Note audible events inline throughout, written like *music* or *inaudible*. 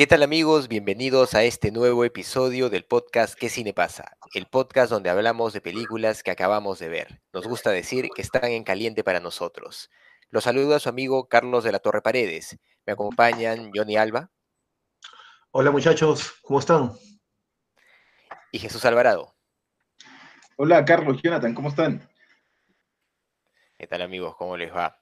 ¿Qué tal amigos? Bienvenidos a este nuevo episodio del podcast ¿Qué cine pasa? El podcast donde hablamos de películas que acabamos de ver. Nos gusta decir que están en caliente para nosotros. Los saludo a su amigo Carlos de la Torre Paredes. Me acompañan Johnny Alba. Hola muchachos, ¿cómo están? Y Jesús Alvarado. Hola Carlos, Jonathan, ¿cómo están? ¿Qué tal amigos? ¿Cómo les va?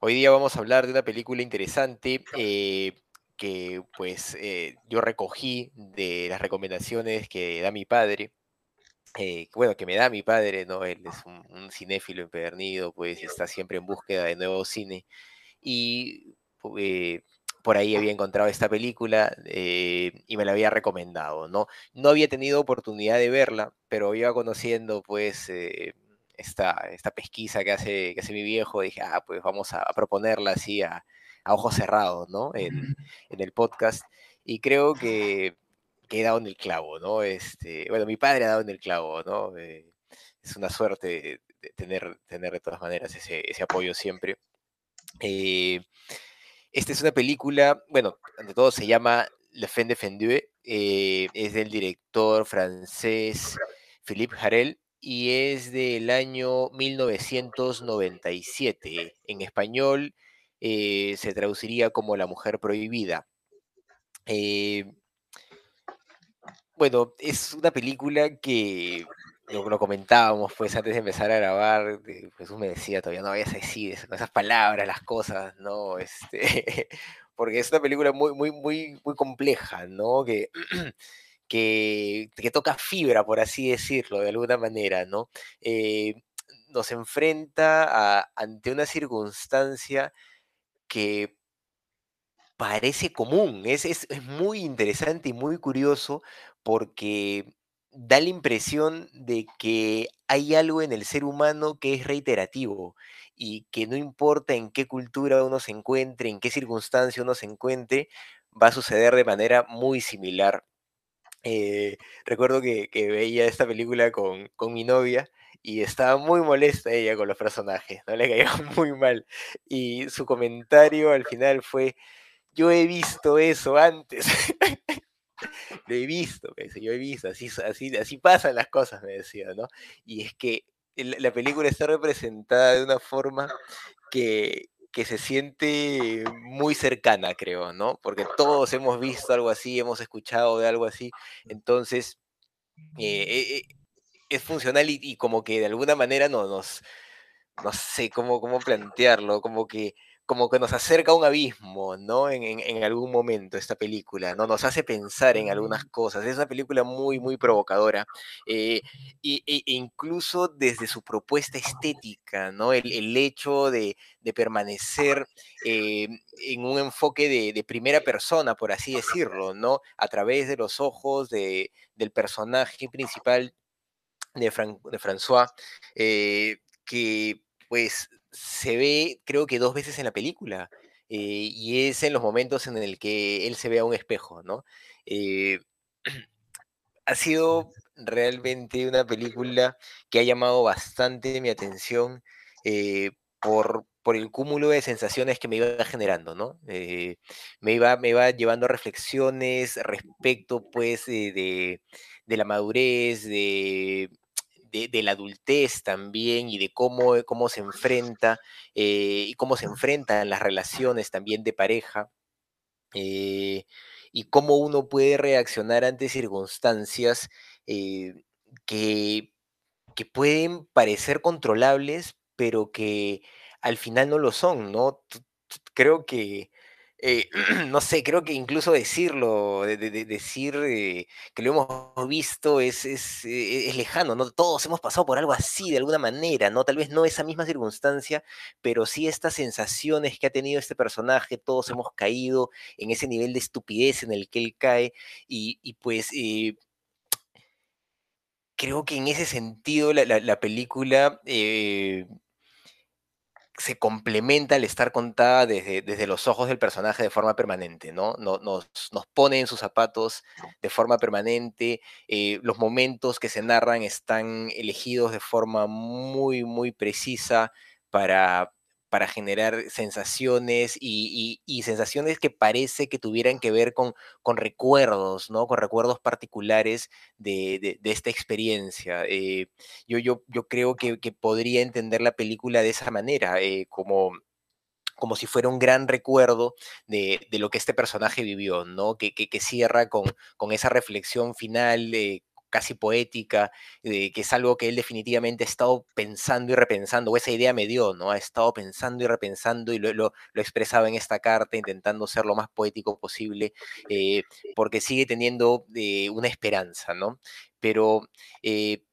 Hoy día vamos a hablar de una película interesante. Eh, que pues eh, yo recogí de las recomendaciones que da mi padre, eh, bueno, que me da mi padre, ¿no? Él es un, cinéfilo empedernido, pues está siempre en búsqueda de nuevo cine. Y eh, por ahí había encontrado esta película y me la había recomendado, ¿no? No había tenido oportunidad de verla, pero iba conociendo, pues, esta, esta pesquisa que hace, que hace mi viejo. Dije, ah, pues vamos a, a proponerla así a, a ojos cerrados, ¿no? En, el podcast. Y creo que, he dado en el clavo, ¿no? Este, bueno, mi padre ha dado en el clavo, ¿no? Eh, es una suerte tener, tener de todas maneras ese, apoyo siempre. Eh, esta es una película, bueno, ante todo se llama Le Fin de Fendue, eh, es del director francés Philippe Harel y es del año 1997. En español eh, se traduciría como La Mujer Prohibida. Eh, bueno, es una película que lo, comentábamos pues antes de empezar a grabar, Jesús me decía, todavía no vayas a decir esas palabras, las cosas, ¿no? Este, *laughs* porque es una película muy, muy, muy, muy compleja, ¿no? *clears throat* Que, que, toca fibra, por así decirlo, de alguna manera, ¿no? Eh, nos enfrenta ante una circunstancia que parece común. Es, es, muy interesante y muy curioso porque da la impresión de que hay algo en el ser humano que es reiterativo y que no importa en qué cultura uno se encuentre, en qué circunstancia uno se encuentre, va a suceder de manera muy similar. Eh, recuerdo que, veía esta película con, con mi novia y estaba muy molesta ella con los personajes, no le caía *laughs* muy mal. Y su comentario al final fue, yo he visto eso antes. *laughs* Lo he visto, me yo he visto, así, así, así pasan las cosas, me decía, ¿no? Y es que la película está representada de una forma que, que se siente muy cercana, creo, ¿no? Porque todos hemos visto algo así, hemos escuchado de algo así, entonces... Eh, eh, es funcional y, como que de alguna manera no, nos, no sé cómo, cómo plantearlo, como que, como que nos acerca a un abismo, ¿no? En, algún momento esta película, ¿no? Nos hace pensar en algunas cosas. Es una película muy, muy provocadora. Eh, e, incluso desde su propuesta estética, ¿no? El, hecho de, permanecer eh, en un enfoque de, primera persona, por así decirlo, ¿no? A través de los ojos del personaje principal de, François, eh, que pues se ve creo que dos veces en la película. Eh, y es en los momentos en el que él se ve a un espejo, ¿no? Eh, *clears throat* ha sido realmente una película que ha llamado bastante mi atención por, por, el cúmulo de sensaciones que me iba generando, ¿no? me, iba, me iba llevando a reflexiones respecto, pues, de, de la madurez, de de, la adultez también y de cómo, eh, cómo se enfrenta eh, y cómo se enfrentan las relaciones también de pareja eh, y cómo uno puede reaccionar ante circunstancias que, que pueden parecer controlables, pero que al final no lo son, ¿no? Creo que eh, *clears throat* no sé, creo que incluso decirlo, de, de- de- decir eh, que lo hemos visto eh, es lejano, ¿no? Todos hemos pasado por algo así de alguna manera, ¿no? Tal vez no esa misma circunstancia, pero sí estas sensaciones que ha tenido este personaje, todos hemos caído en ese nivel de estupidez en el que él cae y, pues creo que en ese sentido la película... se complementa al estar contada desde, desde los ojos del personaje de forma permanente, ¿no? No- Nos, nos pone en sus zapatos de forma permanente, eh, los momentos que se narran están elegidos de forma muy, muy precisa para, para generar sensaciones y, sensaciones que parece que tuvieran que ver con, recuerdos, ¿no? Con recuerdos particulares de, esta experiencia. Eh, yo, yo, yo creo que, podría entender la película de esa manera, eh, como, como si fuera un gran recuerdo de, lo que este personaje vivió, ¿no? Que, que, que cierra con, con esa reflexión final eh, casi poética, eh, que es algo que él definitivamente ha estado pensando y repensando, o esa idea me dio, ¿no? Ha estado pensando y repensando y lo, lo, lo expresaba en esta carta, intentando ser lo más poético posible, eh, porque sigue teniendo eh, una esperanza, ¿no? Pero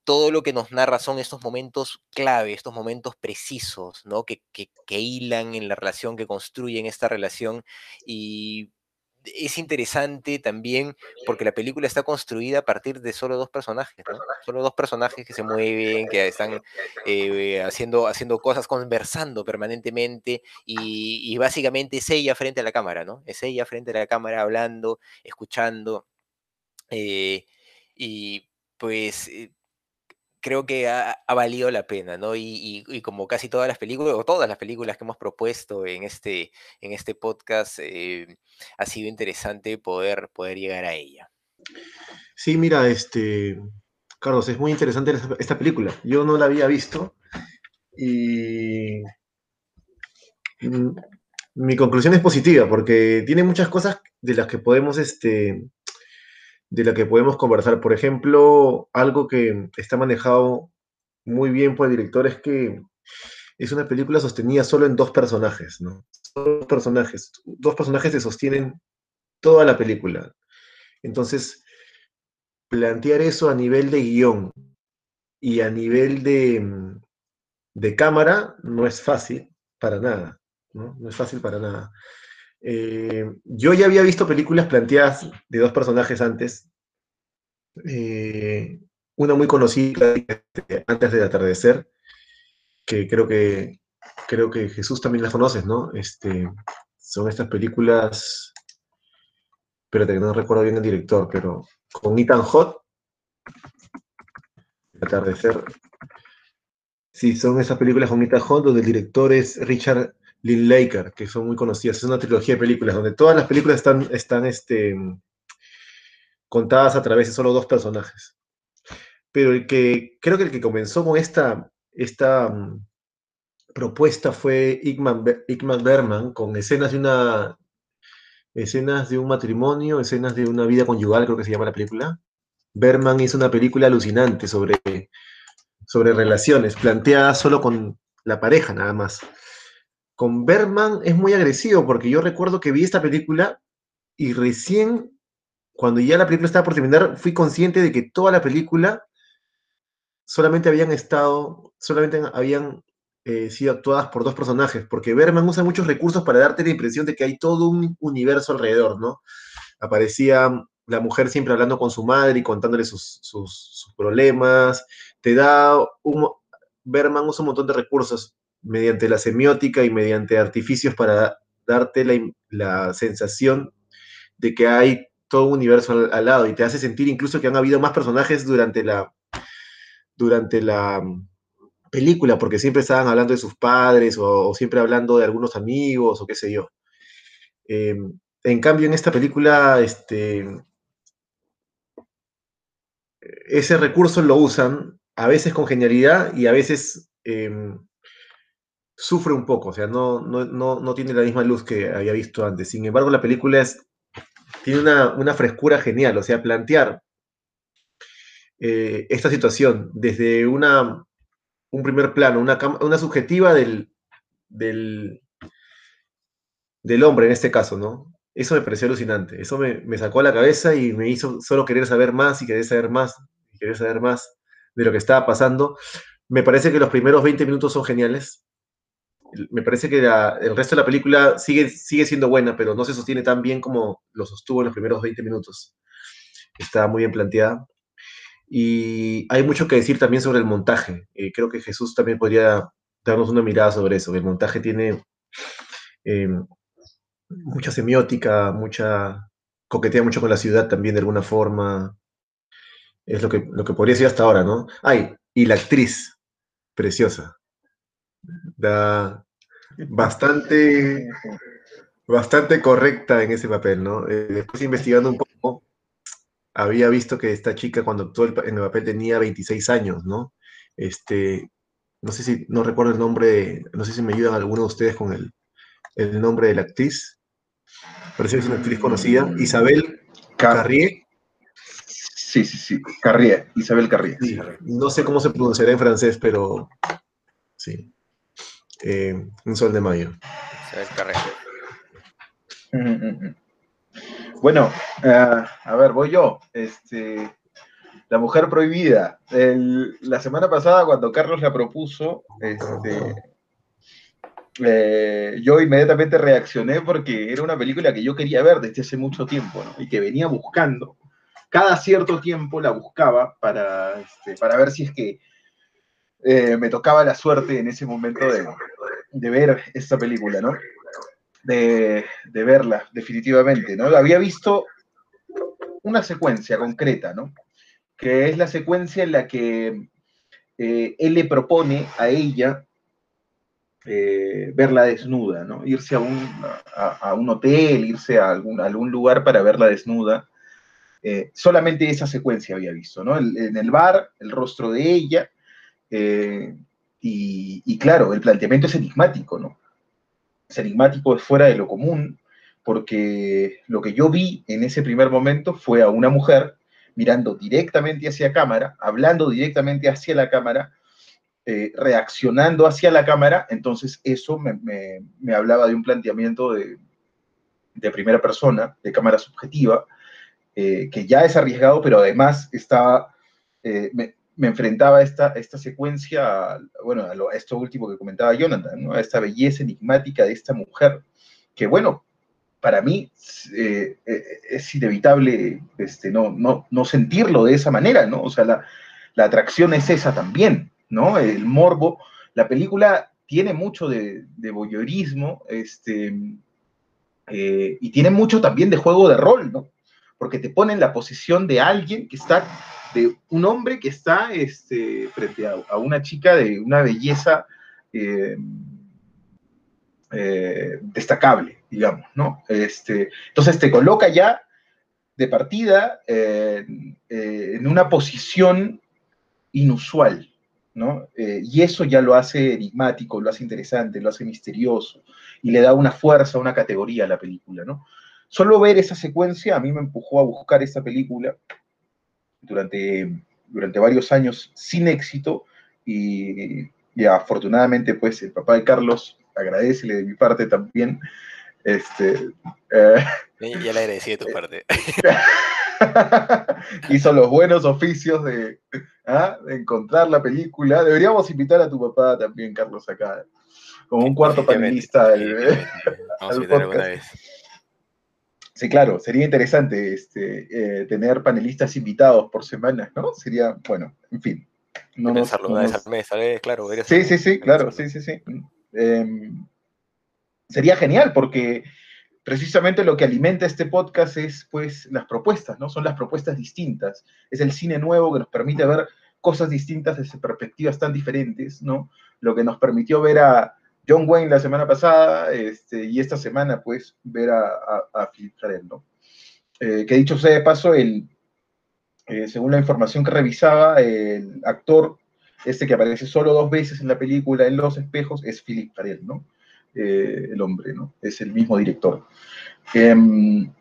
todo lo que nos narra son estos momentos clave, estos momentos precisos, ¿no? Que, que, que hilan en la relación, que construyen esta relación y es interesante también porque la película está construida a partir de solo dos personajes, ¿no? Solo dos personajes que se mueven, que están eh, haciendo, haciendo cosas, conversando permanentemente y, básicamente es ella frente a la cámara, ¿no? Es ella frente a la cámara hablando, escuchando eh, y pues eh, creo que ha, ha, valido la pena, ¿no? Y, y, como casi todas las películas, o todas las películas que hemos propuesto en este, en este podcast, eh, ha sido interesante poder, poder llegar a ella. Sí, mira, este, Carlos, es muy interesante esta, esta película. Yo no la había visto y mm, mi conclusión es positiva porque tiene muchas cosas de las que podemos este, de la que podemos conversar. Por ejemplo, algo que está manejado muy bien por el director es que es una película sostenida solo en dos personajes, ¿no? Dos personajes. Dos personajes se sostienen toda la película. Entonces, plantear eso a nivel de guion y a nivel de, de cámara no es fácil para nada, ¿no? No es fácil para nada. Eh, yo ya había visto películas planteadas de dos personajes antes. Eh, una muy conocida, Antes del atardecer, que creo que creo que Jesús también las conoces, ¿no? Este, son estas películas, espérate que no recuerdo bien el director, pero con Ethan Hawke, Atardecer. Sí, son esas películas con Ethan Hawke donde el director es Richard Linklater, que son muy conocidas. Es una trilogía de películas donde todas las películas están, están este, contadas a través de solo dos personajes. Pero el que creo que el que comenzó con esta, esta um, propuesta fue Igman, Igman Berman, con escenas de una escenas de un matrimonio, escenas de una vida conyugal, creo que se llama la película. Berman hizo una película alucinante sobre, sobre relaciones, planteada solo con la pareja nada más con Berman es muy agresivo, porque yo recuerdo que vi esta película y recién, cuando ya la película estaba por terminar, fui consciente de que toda la película solamente habían estado, solamente habían eh, sido actuadas por dos personajes, porque Berman usa muchos recursos para darte la impresión de que hay todo un universo alrededor, ¿no? Aparecía la mujer siempre hablando con su madre y contándole sus, sus, sus problemas, te da un... Berman usa un montón de recursos mediante la semiótica y mediante artificios para darte la, la sensación de que hay todo un universo al, lado y te hace sentir incluso que han habido más personajes durante la durante la película porque siempre estaban hablando de sus padres o, siempre hablando de algunos amigos o qué sé yo. Eh, en cambio en esta película este ese recurso lo usan a veces con genialidad y a veces eh, sufre un poco, o sea, no, no, no, no, tiene la misma luz que había visto antes. Sin embargo, la película es, tiene una, una frescura genial, o sea, plantear eh, esta situación desde una, un primer plano, una, una subjetiva del, del, del hombre en este caso, ¿no? Eso me pareció alucinante. Eso me, me sacó la cabeza y me hizo solo querer saber más y querer saber más y querer saber más de lo que estaba pasando. Me parece que los primeros 20 minutos son geniales. Me parece que el resto de la película sigue, sigue siendo buena, pero no se sostiene tan bien como lo sostuvo en los primeros 20 minutos. Está muy bien planteada. Y hay mucho que decir también sobre el montaje. Eh, creo que Jesús también podría darnos una mirada sobre eso. El montaje tiene eh, mucha semiótica, mucha coquetea mucho con la ciudad también de alguna forma. Es lo que, lo que podría decir hasta ahora, ¿no? Ay, y la actriz, preciosa. Da bastante, bastante correcta en ese papel, ¿no? Eh, después investigando un poco, había visto que esta chica cuando actuó en el papel tenía 26 años, ¿no? Este, no sé si, no recuerdo el nombre, no sé si me ayudan alguno de ustedes con el, el nombre de la actriz. Parece que es una actriz conocida. Isabel Carrier. Sí, sí, sí. Carrier. Isabel Carrier. no sé cómo se pronunciará en francés, pero sí. Eh, un sol de mayo. *laughs* Bueno, uh, a ver, voy yo. Este, la mujer prohibida. El, la semana pasada, cuando Carlos la propuso, este, eh, yo inmediatamente reaccioné porque era una película que yo quería ver desde hace mucho tiempo, ¿no? Y que venía buscando. Cada cierto tiempo la buscaba para, este, para ver si es que eh, me tocaba la suerte en ese momento de, ver esta película, ¿no? De, verla, definitivamente, ¿no? Había visto una secuencia concreta, ¿no? Que es la secuencia en la que eh, él le propone a ella eh, verla desnuda, ¿no? Irse a un, hotel, irse a algún, lugar para verla desnuda. Solamente esa secuencia había visto, ¿no? en el bar, el rostro de ella, eh, y, claro, el planteamiento es enigmático, ¿no? Es enigmático, es fuera de lo común, porque lo que yo vi en ese primer momento fue a una mujer mirando directamente hacia cámara, hablando directamente hacia la cámara, eh, reaccionando hacia la cámara, entonces eso me, hablaba de un planteamiento de, primera persona, de cámara subjetiva, eh, que ya es arriesgado, pero además estaba, me, enfrentaba a esta, esta secuencia, bueno, a, esto último que comentaba Jonathan, ¿no? a esta belleza enigmática de esta mujer, que bueno, para mí es inevitable este, no, no, no, sentirlo de esa manera, ¿no? O sea, la, la atracción es esa también, ¿no? El morbo. La película tiene mucho de, de voyeurismo, este, eh, y tiene mucho también de juego de rol, ¿no? Porque te pone en la posición de alguien que está, de un hombre que está este, frente a, una chica de una belleza eh, eh, destacable, digamos, ¿no? Este, entonces te coloca ya de partida en una posición inusual, eh, y eso ya lo hace enigmático, lo hace interesante, lo hace misterioso y le da una fuerza, una categoría a la película, ¿no? Solo ver esa secuencia a mí me empujó a buscar esta película durante, durante varios años sin éxito y, afortunadamente pues el papá de Carlos agradecele de mi parte también. Este, eh, ya le agradecí de tu parte. *laughs* hizo los buenos oficios ¿ah? de, encontrar la película. Deberíamos invitar a tu papá también, Carlos, acá, como un cuarto panelista. *laughs* Sí, claro, sería interesante este, eh, tener panelistas invitados por semana, ¿no? Sería, bueno, en fin. No pensarlo una vez al mes, ¿sabes? Claro. Sí, sí, sí, claro, sí, sí, sí. Sería genial porque precisamente lo que alimenta este podcast es pues las propuestas, ¿no? Son las propuestas distintas. Es el cine nuevo que nos permite ver cosas distintas desde perspectivas tan diferentes, ¿no? Lo que nos permitió ver a John Wayne la semana pasada este, y esta semana pues ver a, a, Philip Jarell, ¿no? Eh, que dicho sea de paso, el, eh, según la información que revisaba, el actor este que aparece solo dos veces en la película en Los Espejos es Philip Jarell, ¿no? Eh, el hombre, ¿no? Es el mismo director. Em,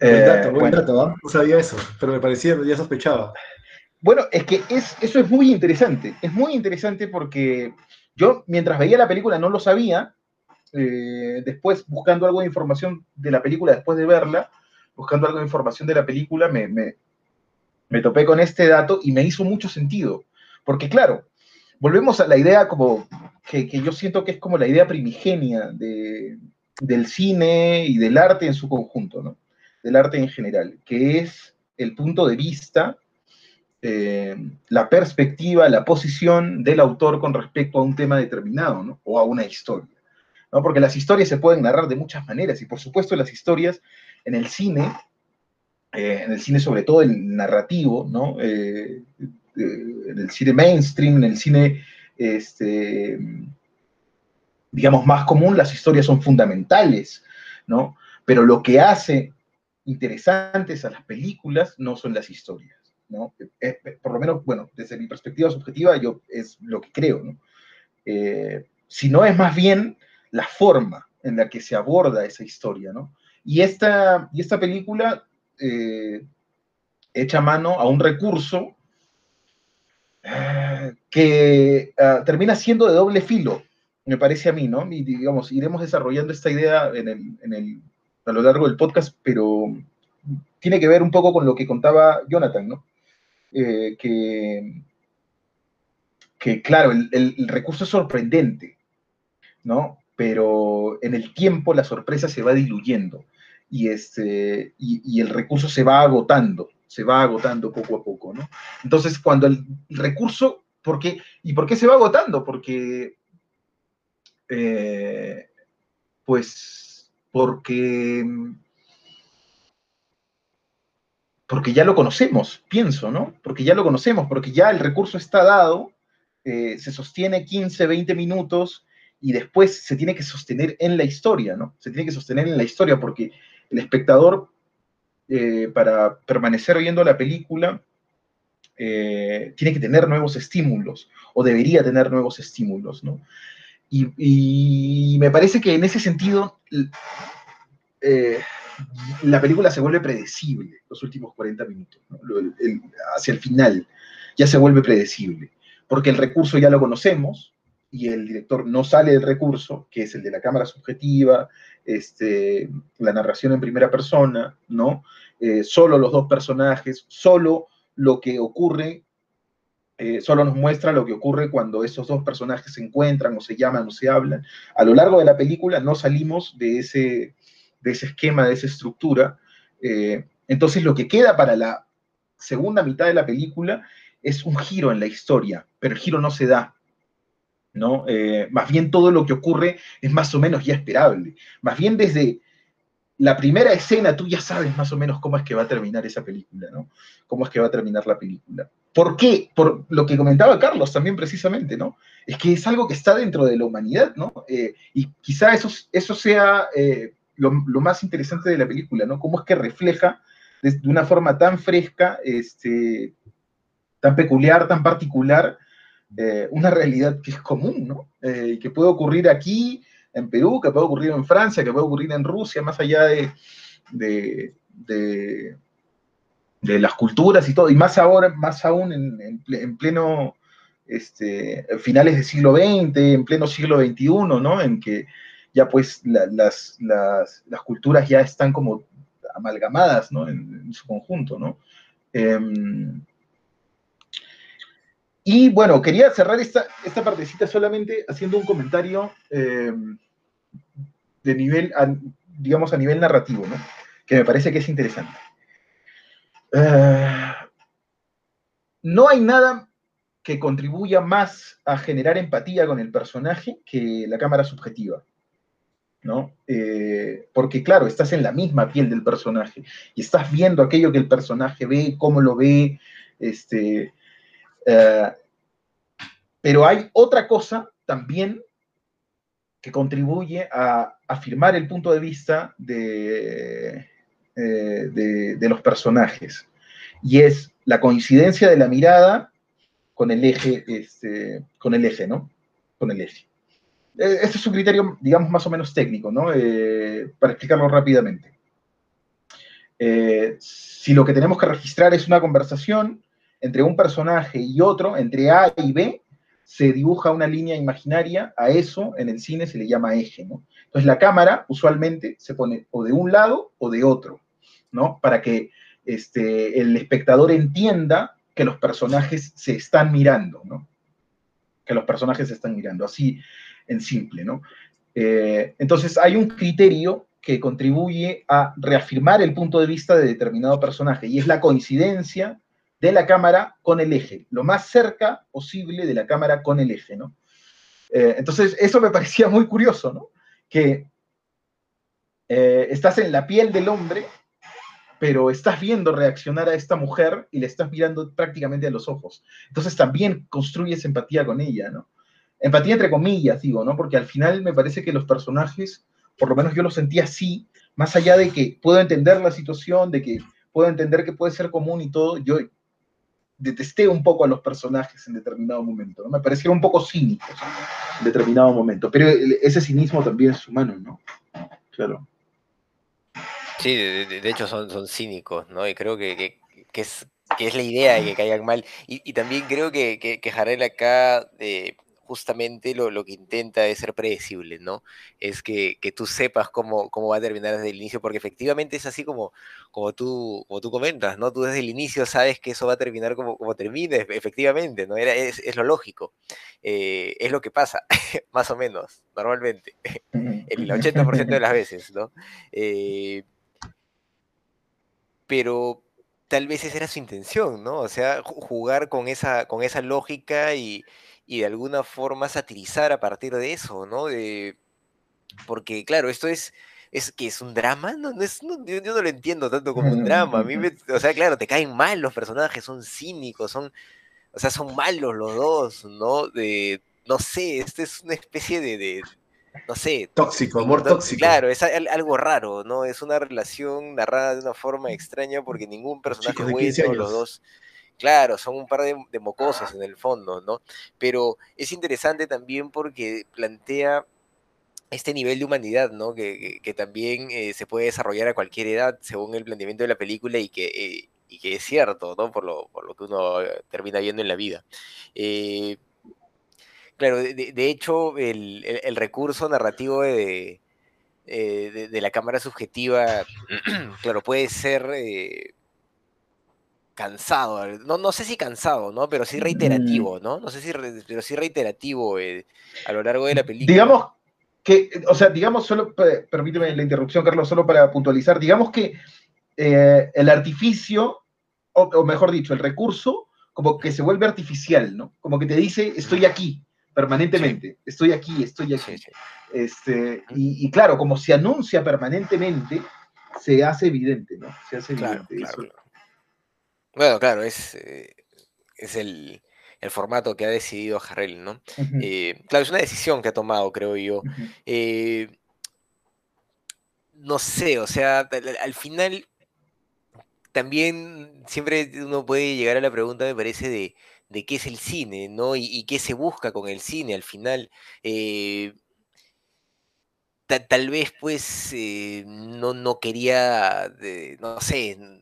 buen dato, buen dato, ¿no? sabía eso, pero me parecía, ya sospechaba. Bueno, es que es, eso es muy interesante, es muy interesante porque yo mientras veía la película no lo sabía, eh, después, buscando algo de información de la película, después de verla, buscando algo de información de la película, me, me, me topé con este dato y me hizo mucho sentido. Porque claro, volvemos a la idea como que, que yo siento que es como la idea primigenia de, del cine y del arte en su conjunto, ¿no? Del arte en general, que es el punto de vista, eh, la perspectiva, la posición del autor con respecto a un tema determinado, ¿no? O a una historia. ¿no? Porque las historias se pueden narrar de muchas maneras y por supuesto las historias en el cine, eh, en el cine sobre todo el narrativo, ¿no? Eh, en el cine mainstream, en el cine, este, digamos, más común, las historias son fundamentales, ¿no? Pero lo que hace interesantes a las películas no son las historias, por lo menos, bueno, desde mi perspectiva subjetiva, yo es lo que creo, ¿no? Eh, si no es más bien la forma en la que se aborda esa historia, ¿no? Y esta, y esta película eh, echa mano a un recurso eh, que uh, termina siendo de doble filo, me parece a mí, ¿no? Y digamos, iremos desarrollando esta idea en el, a lo largo del podcast, pero tiene que ver un poco con lo que contaba Jonathan, ¿no? Eh, que, claro, el, recurso es sorprendente, ¿no? Pero en el tiempo la sorpresa se va diluyendo y, este, y el recurso se va agotando, se va agotando poco a poco, ¿no? Entonces, cuando el recurso, ¿por qué? ¿Y por qué se va agotando? Porque, eh, pues, porque, porque ya lo conocemos, pienso, ¿no? Porque ya lo conocemos, porque ya el recurso está dado, eh, se sostiene 15, 20 minutos y después se tiene que sostener en la historia, ¿no? Se tiene que sostener en la historia porque el espectador eh, para permanecer viendo la película, eh, tiene que tener nuevos estímulos, o debería tener nuevos estímulos, ¿no? Y, y me parece que en ese sentido, la película se vuelve predecible los últimos 40 minutos, hacia el final, ya se vuelve predecible, porque el recurso ya lo conocemos, y el director no sale del recurso, que es el de la cámara subjetiva, este, la narración en primera persona, ¿no? Eh, solo los dos personajes, solo lo que ocurre, eh, solo nos muestra lo que ocurre cuando esos dos personajes se encuentran o se llaman o se hablan. A lo largo de la película no salimos de ese, de ese esquema, de esa estructura. Eh, entonces lo que queda para la segunda mitad de la película es un giro en la historia, pero el giro no se da. ¿no? Eh, más bien todo lo que ocurre es más o menos ya esperable. Más bien desde la primera escena tú ya sabes más o menos cómo es que va a terminar esa película, ¿no? Cómo es que va a terminar la película. ¿Por qué? Por lo que comentaba Carlos también precisamente, ¿no? Es que es algo que está dentro de la humanidad, ¿no? Eh, y quizá eso, eso sea lo, más interesante de la película, ¿no? Cómo es que refleja de, una forma tan fresca, este, tan peculiar, tan particular, eh, una realidad que es común, ¿no? Eh, que puede ocurrir aquí, en Perú, que puede ocurrir en Francia, que puede ocurrir en Rusia, más allá de, de las culturas y todo, y más ahora, más aún en, en, en pleno este, finales del siglo XX, en pleno siglo XXI, ¿no? En que ya pues la, las, las, culturas ya están como amalgamadas, ¿no? En, su conjunto, ¿no? Eh, y bueno, quería cerrar esta, esta partecita solamente haciendo un comentario eh, de nivel, digamos, a nivel narrativo, ¿no? Que me parece que es interesante. Uh, no hay nada que contribuya más a generar empatía con el personaje que la cámara subjetiva. ¿No? Eh, porque claro, estás en la misma piel del personaje y estás viendo aquello que el personaje ve, cómo lo ve, este, Uh, pero hay otra cosa también que contribuye a afirmar el punto de vista de, eh, de, de, los personajes, y es la coincidencia de la mirada con el eje, este, con el eje, ¿no? Con el eje. Este es un criterio, digamos, más o menos técnico, ¿no? Eh, para explicarlo rápidamente. Eh, si lo que tenemos que registrar es una conversación, entre un personaje y otro, entre A y B, se dibuja una línea imaginaria, a eso en el cine se le llama eje, ¿no? Entonces la cámara usualmente se pone o de un lado o de otro, ¿no? Para que este, el espectador entienda que los personajes se están mirando, ¿no? Que los personajes se están mirando, así en simple, ¿no? Eh, entonces hay un criterio que contribuye a reafirmar el punto de vista de determinado personaje y es la coincidencia de la cámara con el eje, lo más cerca posible de la cámara con el eje, ¿no? Eh, entonces, eso me parecía muy curioso, ¿no? Que eh, estás en la piel del hombre, pero estás viendo reaccionar a esta mujer y le estás mirando prácticamente a los ojos. Entonces también construyes empatía con ella, ¿no? Empatía entre comillas, digo, ¿no? Porque al final me parece que los personajes, por lo menos yo los sentí así, más allá de que puedo entender la situación, de que puedo entender que puede ser común y todo, yo detesté un poco a los personajes en determinado momento, ¿no? Me parecieron un poco cínicos en determinado momento, pero ese cinismo también es humano, ¿no? Claro. Sí, de, hecho son, son cínicos, ¿no? Y creo que, es, que es la idea de que caigan mal. Y, también creo que, que, que Jarel acá eh, justamente lo, lo, que intenta es ser predecible, ¿no? Es que, que, tú sepas cómo, cómo va a terminar desde el inicio, porque efectivamente es así como, como, tú, como tú comentas, ¿no? Tú desde el inicio sabes que eso va a terminar como, como termine, efectivamente, ¿no? Era, es, es lo lógico, eh, es lo que pasa, *laughs* más o menos, normalmente, *laughs* el 80% de las veces, ¿no? Eh, pero tal vez esa era su intención, ¿no? O sea, jugar con esa, con esa lógica y, y de alguna forma satirizar a partir de eso, ¿no? De, porque, claro, esto es, es que es un drama, no, no es, no, yo, no lo entiendo tanto como un drama. A mí me, o sea, claro, te caen mal los personajes, son cínicos, son, o sea, son malos los dos, ¿no? De, no sé, este es una especie de, de no sé. Tóxico, amor tóxico. Claro, es algo raro, ¿no? Es una relación narrada de una forma extraña porque ningún personaje es bueno, los dos Claro, son un par de, mocosos en el fondo, ¿no? Pero es interesante también porque plantea este nivel de humanidad, ¿no? Que, también eh, se puede desarrollar a cualquier edad según el planteamiento de la película y que, eh, que es cierto, ¿no? Por lo, por lo, que uno eh, termina viendo en la vida. claro, de, hecho, el, recurso narrativo de, de, la cámara subjetiva, *clears throat* claro, puede ser cansado, no, no sé si cansado, ¿no? Pero sí mm. reiterativo, ¿no? No sé si, pero sí reiterativo eh, a lo largo de la película. Digamos que, o sea, digamos solo, permíteme la interrupción, Carlos, solo para puntualizar, digamos que eh, el artificio, o, mejor dicho, el recurso, como que se vuelve artificial, ¿no? Como que te dice, estoy aquí, permanentemente, estoy aquí, estoy aquí. Este, y, claro, como se anuncia permanentemente, se hace evidente, ¿no? Se hace evidente. eso. Bueno, claro, es, eh, es el, formato que ha decidido Jarrell, ¿no? Eh, claro, es una decisión que ha tomado, creo yo. Eh, no sé, o sea, al, final también siempre uno puede llegar a la pregunta, me parece, de, qué es el cine, ¿no? Y, qué se busca con el cine al final. tal vez, pues, no, no quería, no sé,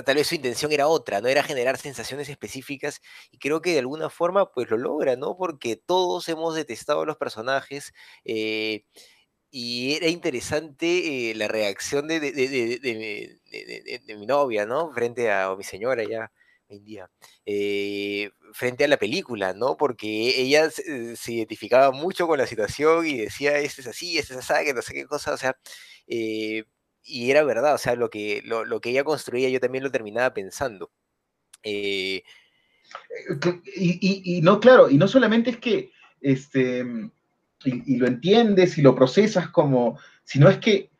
tal vez su intención era otra, no era generar sensaciones específicas y creo que de alguna forma pues lo logra, ¿no? Porque todos hemos detestado a los personajes eh, y era interesante eh, la reacción de, de, mi novia, ¿no? Frente a o mi señora ya hoy en día, eh, frente a la película, ¿no? Porque ella se, identificaba mucho con la situación y decía, este es así, este es así, que no sé qué cosa, o sea, y era verdad, o sea, lo que, lo, que ella construía yo también lo terminaba pensando. Eh, y, no, claro, y no solamente es que, este, y, lo entiendes y lo procesas como, sino es que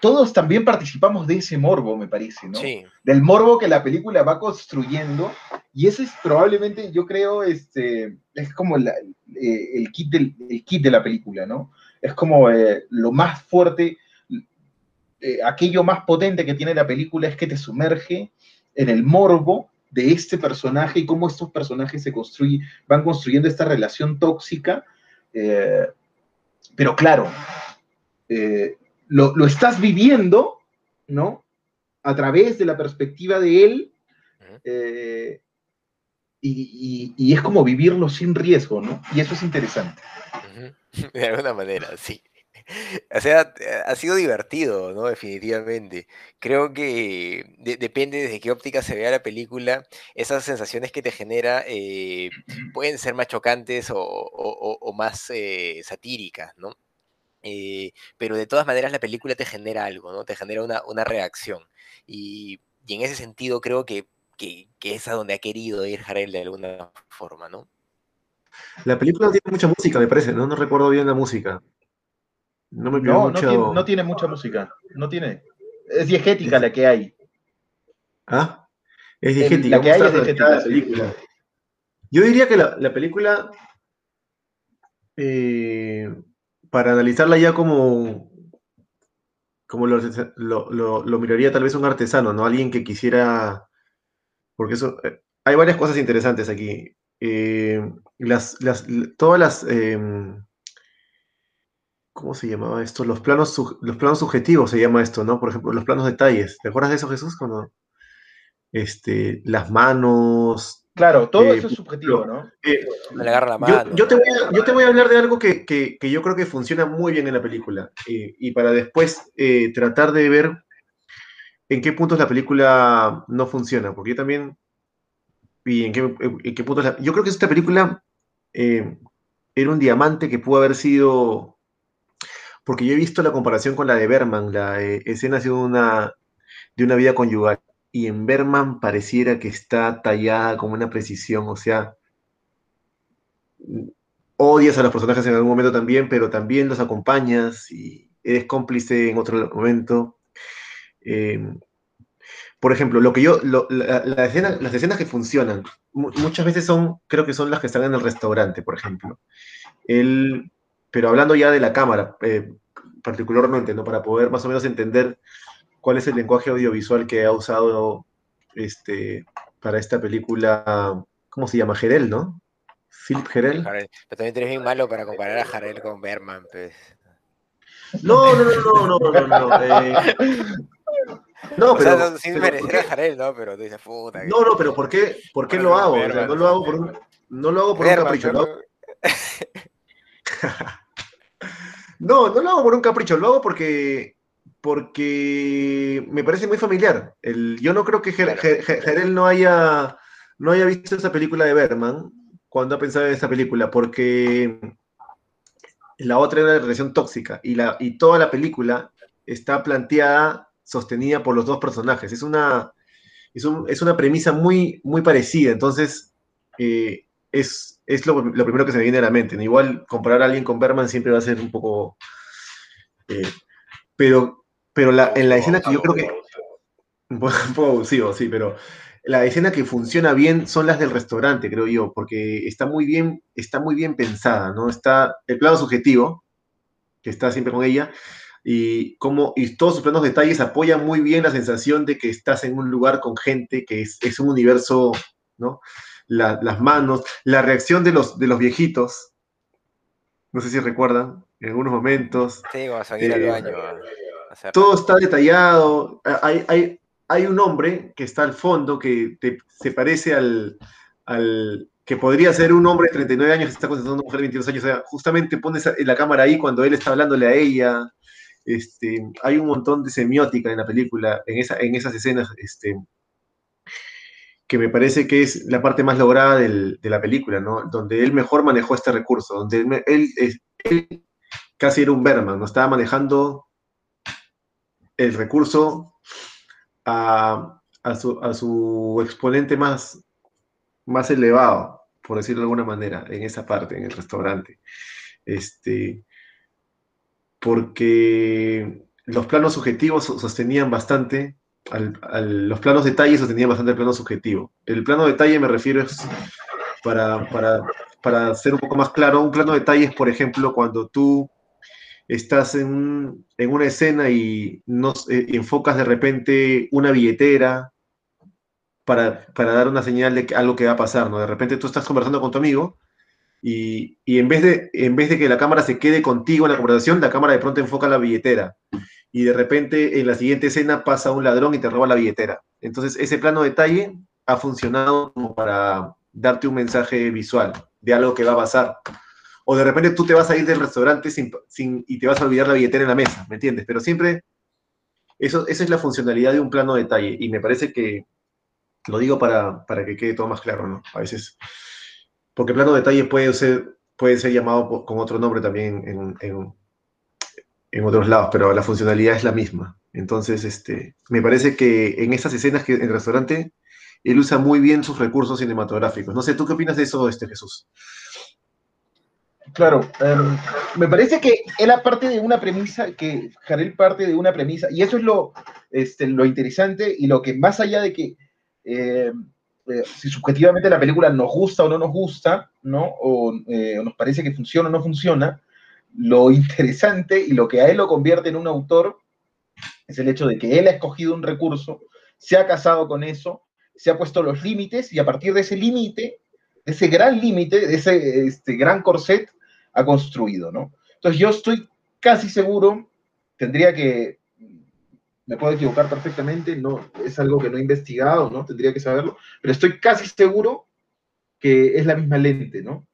todos también participamos de ese morbo, me parece, ¿no? Sí. Del morbo que la película va construyendo, y ese es probablemente, yo creo, este, es como eh, el, kit del, kit de la película, ¿no? Es como eh, lo más fuerte eh, aquello más potente que tiene la película es que te sumerge en el morbo de este personaje y cómo estos personajes se construyen, van construyendo esta relación tóxica. Eh, pero claro, eh, lo, lo, estás viviendo, ¿no? A través de la perspectiva de él. y, y, es como vivirlo sin riesgo, ¿no? Y eso es interesante. *laughs* De alguna manera, sí. *laughs* O sea, ha sido divertido, ¿no? Definitivamente. Creo que depende desde qué óptica se vea la película, esas sensaciones que te genera eh, pueden ser más chocantes o, más eh, satíricas, ¿no? Eh, pero de todas maneras la película te genera algo, ¿no? Te genera una, reacción. Y, en ese sentido creo que, que, es a donde ha querido ir Jarel de alguna forma, ¿no? La película tiene mucha música, me parece, ¿no? No recuerdo bien la música. No, me no, no, tiene, mucha música. No tiene. Es diegética la que hay. ¿Ah? Es diegética. La que hay es diegética. La película. Yo diría que la, película, eh, para analizarla ya como, como lo, miraría tal vez un artesano, ¿no? Alguien que quisiera. Porque eso. Eh, hay varias cosas interesantes aquí. Eh, las, todas las em, ¿Cómo se llamaba esto? Los planos, los planos subjetivos se llama esto, ¿no? Por ejemplo, los planos detalles. ¿Te acuerdas de eso, Jesús? Cuando, este, las manos. Claro, todo eh, eso es subjetivo, ¿no? Eh, Le agarra la mano. Yo, te voy a, hablar de algo que, yo creo que funciona muy bien en la película. y para después eh, tratar de ver en qué puntos la película no funciona. Porque yo también. Y en qué, en qué puntos. yo creo que esta película era un diamante que pudo haber sido porque yo he visto la comparación con la de Berman, la eh, escena de una, de una vida conyugal, y en Berman pareciera que está tallada con una precisión, o sea, odias a los personajes en algún momento también, pero también los acompañas y eres cómplice en otro momento. Em, por ejemplo, lo que yo, las escenas que funcionan, muchas veces son, creo que son las que están en el restaurante, por ejemplo. El, pero hablando ya de la cámara, eh, particularmente, ¿no? Para poder más o menos entender cuál es el lenguaje audiovisual que ha usado este, para esta película, ¿cómo se llama? Jerel, ¿no? Philip Jerel. Pero también tenés bien malo para comparar a Jarel con Berman, pues. No, no, no, no, no, no, no. Eh, no, pero. sin merecer a Jarel, ¿no? Pero tú dices, puta. No, no, pero ¿por qué, por qué lo hago? o sea, no lo hago por un, no lo hago por un capricho, ¿no? *laughs* *laughs* no, no lo hago por un capricho, lo hago porque, porque me parece muy familiar. El, yo no creo que Jerel no haya, no haya visto esa película de Berman cuando ha pensado en esa película, porque la otra era la relación tóxica y, la, y toda la película está planteada, sostenida por los dos personajes. Es una, es, es una premisa muy, muy parecida, entonces eh, es, es lo, primero que se me viene a la mente. Igual comparar a alguien con Berman siempre va a ser un poco... Eh, pero pero la, en la escena que yo creo que... Un poco, abusivo, sí, pero la escena que funciona bien son las del restaurante, creo yo, porque está muy bien, está muy bien pensada, ¿no? Está el plano subjetivo, que está siempre con ella, y, como, y todos sus planos detalles apoyan muy bien la sensación de que estás en un lugar con gente, que es, es un universo, ¿no? Las manos, la reacción de los, de los viejitos. No sé si recuerdan, en algunos momentos. Sí, a salir al eh, baño. todo está detallado. Hay, hay, hay, un hombre que está al fondo que se parece al, al, que podría ser un hombre de 39 años que está concentrando a una mujer de 22 años. O sea, justamente pones la cámara ahí cuando él está hablándole a ella. Este, hay un montón de semiótica en la película, en, esa, en esas escenas. Este, que me parece que es la parte más lograda de la película, ¿no? Donde él mejor manejó este recurso, donde él, casi era un Berman, ¿no? Estaba manejando el recurso a, su, exponente más, más elevado, por decirlo de alguna manera, en esa parte, en el restaurante. Este, porque los planos subjetivos sostenían bastante los planos detalles tenían bastante plano subjetivo. El plano detalle me refiero es, para, para, para ser un poco más claro, un plano detalle es, por ejemplo, cuando tú estás en, en una escena y no, eh, enfocas de repente una billetera para, para, dar una señal de que algo que va a pasar, ¿no? De repente tú estás conversando con tu amigo y, y, en, vez de, en vez de que la cámara se quede contigo en la conversación, la cámara de pronto enfoca la billetera y de repente en la siguiente escena pasa un ladrón y te roba la billetera. Entonces ese plano detalle ha funcionado como para darte un mensaje visual de algo que va a pasar. O de repente tú te vas a ir del restaurante sin, sin- y te vas a olvidar la billetera en la mesa, ¿me entiendes? Pero siempre, eso, esa es la funcionalidad de un plano detalle. Y me parece que, lo digo para, para que quede todo más claro, ¿no? A veces, porque plano detalle puede ser, puede ser llamado con otro nombre también en, en- en otros lados, pero la funcionalidad es la misma. Entonces, este, me parece que en estas escenas que en el restaurante, él usa muy bien sus recursos cinematográficos. No sé, ¿tú qué opinas de eso, este, Jesús? Claro, em, me parece que era parte de una premisa, que Jarel parte de una premisa, y eso es lo, este, lo interesante y lo que más allá de que eh, eh, si subjetivamente la película nos gusta o no nos gusta, ¿no? O, eh, o nos parece que funciona o no funciona, lo interesante y lo que a él lo convierte en un autor es el hecho de que él ha escogido un recurso, se ha casado con eso, se ha puesto los límites y a partir de ese límite, de ese gran límite, de ese este, gran corset, ha construido, ¿no? Entonces yo estoy casi seguro, tendría que, me puedo equivocar perfectamente, no, es algo que no he investigado, ¿no? Tendría que saberlo, pero estoy casi seguro que es la misma lente, ¿no?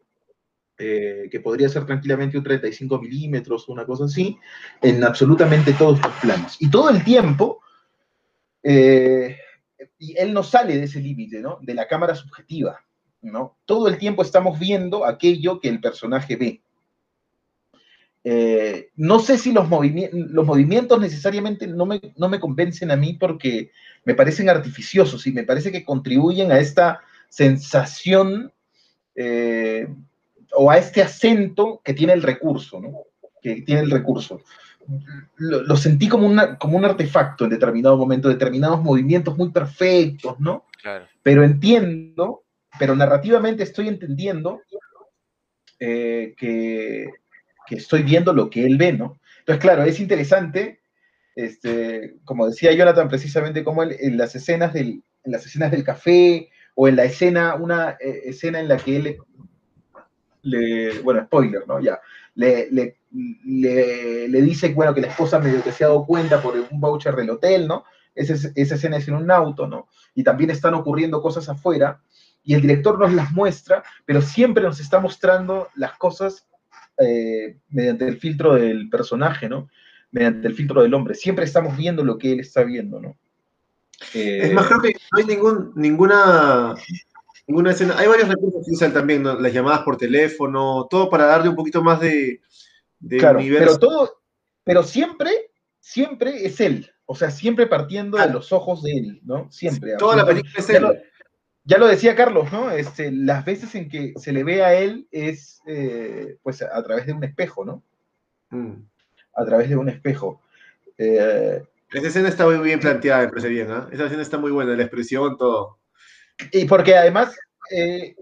Eh, que podría ser tranquilamente un 35 milímetros, una cosa así, en absolutamente todos los planos. Y todo el tiempo, eh, y él no sale de ese límite, ¿no? De la cámara subjetiva, ¿no? Todo el tiempo estamos viendo aquello que el personaje ve. Eh, no sé si los, los movimientos necesariamente no me, no me convencen a mí porque me parecen artificiosos y me parece que contribuyen a esta sensación o a este acento que tiene el recurso, ¿no? Que tiene el recurso. Lo, lo sentí como, una, como un artefacto en determinado momento, determinados movimientos muy perfectos, ¿no? Claro. Pero entiendo, pero narrativamente estoy entendiendo eh, que, que estoy viendo lo que él ve, ¿no? Entonces, claro, es interesante, este, como decía Jonathan, precisamente como él, en las escenas del, en las escenas del café o en la escena, una eh, escena en la que él le, bueno, spoiler, ¿no? Ya, le, le, le, le dice, bueno, que la esposa medio que se ha dado cuenta por un voucher del hotel, ¿no? Esa, es- esa escena es en un auto, ¿no? Y también están ocurriendo cosas afuera, y el director nos las muestra, pero siempre nos está mostrando las cosas eh, mediante el filtro del personaje, ¿no? Mediante el filtro del hombre. Siempre estamos viendo lo que él está viendo, ¿no? Es más, creo que no hay ningún, ninguna, ninguna escena. Hay varios recursos que usan también, ¿no? Las llamadas por teléfono, todo para darle un poquito más de, de claro, universo. pero todo, pero siempre, siempre es él. O sea, siempre partiendo de Claro. los ojos de él, ¿no? Siempre. Toda la película es Ya él. lo, ya lo decía Carlos, ¿no? Este, las veces en que se le ve a él es eh, pues a través de un espejo, ¿no? Mm. A través de un espejo. Eh, Esa escena está muy bien planteada, me parece bien, ¿ah? Esa escena está muy buena, la expresión, todo. Y porque además, eh,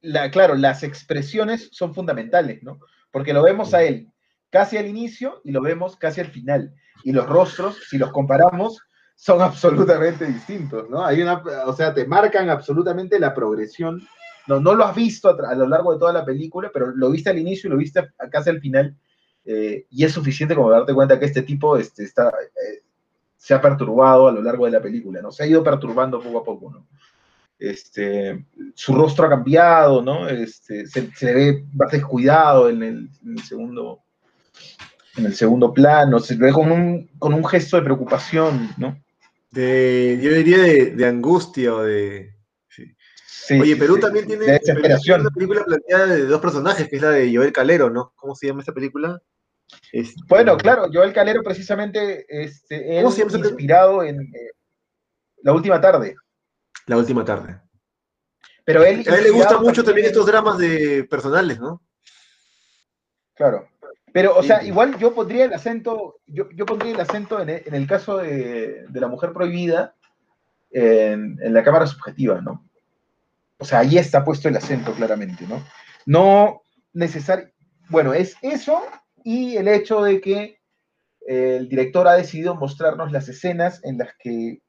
la, claro, las expresiones son fundamentales, ¿no? Porque lo vemos a él casi al inicio y lo vemos casi al final. Y los rostros, si los comparamos, son *laughs* absolutamente distintos, ¿no? Hay una, o sea, te marcan absolutamente la progresión. No, no lo has visto a, lo largo de toda la película, pero lo viste al inicio y lo viste a- a casi al final. eh, y es suficiente como darte cuenta que este tipo este, está, eh, se ha perturbado a lo largo de la película, ¿no? Se ha ido perturbando poco a poco, ¿no? Este, su rostro ha cambiado, ¿no? Este, se, ve más descuidado en el, en el segundo en el segundo plano, se ve con un, con un gesto de preocupación, ¿no? De, yo diría de, de angustia o de. sí. Sí, Oye, Perú sí, también tiene, de desesperación. una película planteada de dos personajes, que es la de Joel Calero, ¿no? ¿Cómo se llama esta película? Este, Bueno, claro, Joel Calero precisamente este, él ¿Cómo se llama inspirado en eh, La Última Tarde. La última tarde. Pero él A él le gusta inspirado mucho también estos dramas de personales, ¿no? Claro. Pero, o sea, igual yo pondría el acento, yo, yo pondría el acento en el, en el caso de, de la mujer prohibida en, en la cámara subjetiva, ¿no? O sea, ahí está puesto el acento claramente, ¿no? No necesario, bueno, es eso y el hecho de que eh, el director ha decidido mostrarnos las escenas en las que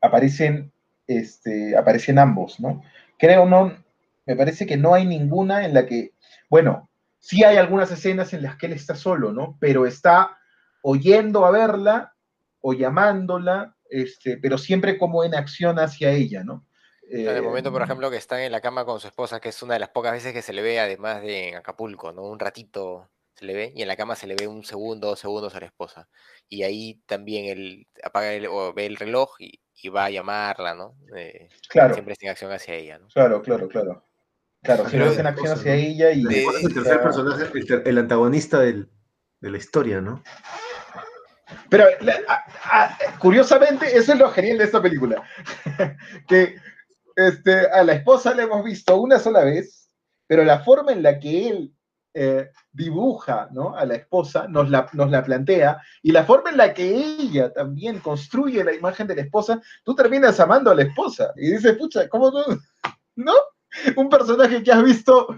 aparecen, este, aparecen ambos, ¿no? Creo no, me parece que no hay ninguna en la que, bueno, sí hay algunas escenas en las que él está solo, ¿no? Pero está oyendo a verla o llamándola, este, pero siempre como en acción hacia ella, ¿no? En el momento, por Eh, ejemplo, que están en la cama con su esposa, que es una de las pocas veces que se le ve, además de en Acapulco, ¿no? Un ratito se le ve, y en la cama se le ve un segundo, dos segundos a la esposa. Y ahí también él apaga el, o ve el reloj y, y va a llamarla, ¿no? Eh, Claro, siempre está en acción hacia ella, ¿no? claro, claro, claro. Claro, Pero ve en acción esposa, hacia ¿no? ella y... De- es el tercer personaje, el, ter- el antagonista del- de la historia, ¿no? Pero la- a- a- curiosamente, eso es lo genial de esta película. *laughs* que este, a la esposa la hemos visto una sola vez, pero la forma en la que él eh, dibuja ¿no? a la esposa nos la, nos la plantea y la forma en la que ella también construye la imagen de la esposa, tú terminas amando a la esposa y dices, pucha, ¿cómo no? *laughs* ¿No? Un personaje que has visto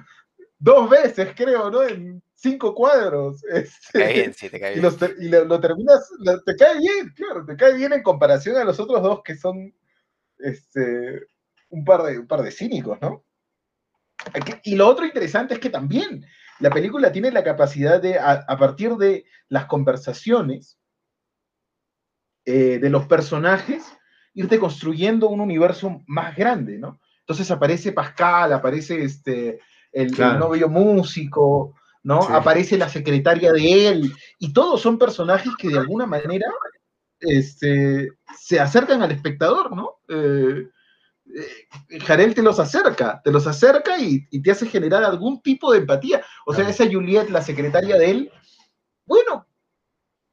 dos veces, creo, ¿no? En cinco cuadros. Te *laughs* este, cae bien, sí, te cae y, bien. los y lo, lo terminas, lo- te cae bien, claro, te cae bien en comparación a los otros dos que son este, un, par de, un par de cínicos, ¿no? Y lo otro interesante es que también la película tiene la capacidad de, a, a partir de las conversaciones eh, de los personajes, irte construyendo un universo más grande, ¿no? Entonces aparece Pascal, aparece este, el, novio músico, ¿no? Sí. Aparece la secretaria de él, y todos son personajes que de alguna manera este, se acercan al espectador, ¿no? Eh, eh, Jarel te los acerca, te los acerca y, y te hace generar algún tipo de empatía. O sea, esa Juliet, la secretaria de él, bueno,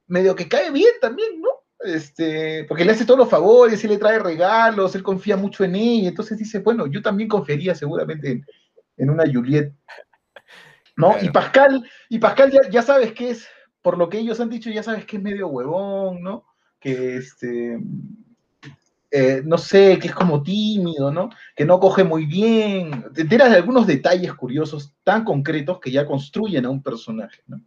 medio que cae bien también, ¿no? Este, porque le hace todos los favores, él le trae regalos, él confía mucho en ella, entonces dice, bueno, yo también confiaría seguramente en, en una Juliet, ¿no? Claro. Y Pascal, y Pascal ya, ya sabes que es, por lo que ellos han dicho, ya sabes que es medio huevón, ¿no? Que este, eh, no sé, que es como tímido, ¿no? Que no coge muy bien. Te enteras de algunos detalles curiosos tan concretos que ya construyen a un personaje, ¿no?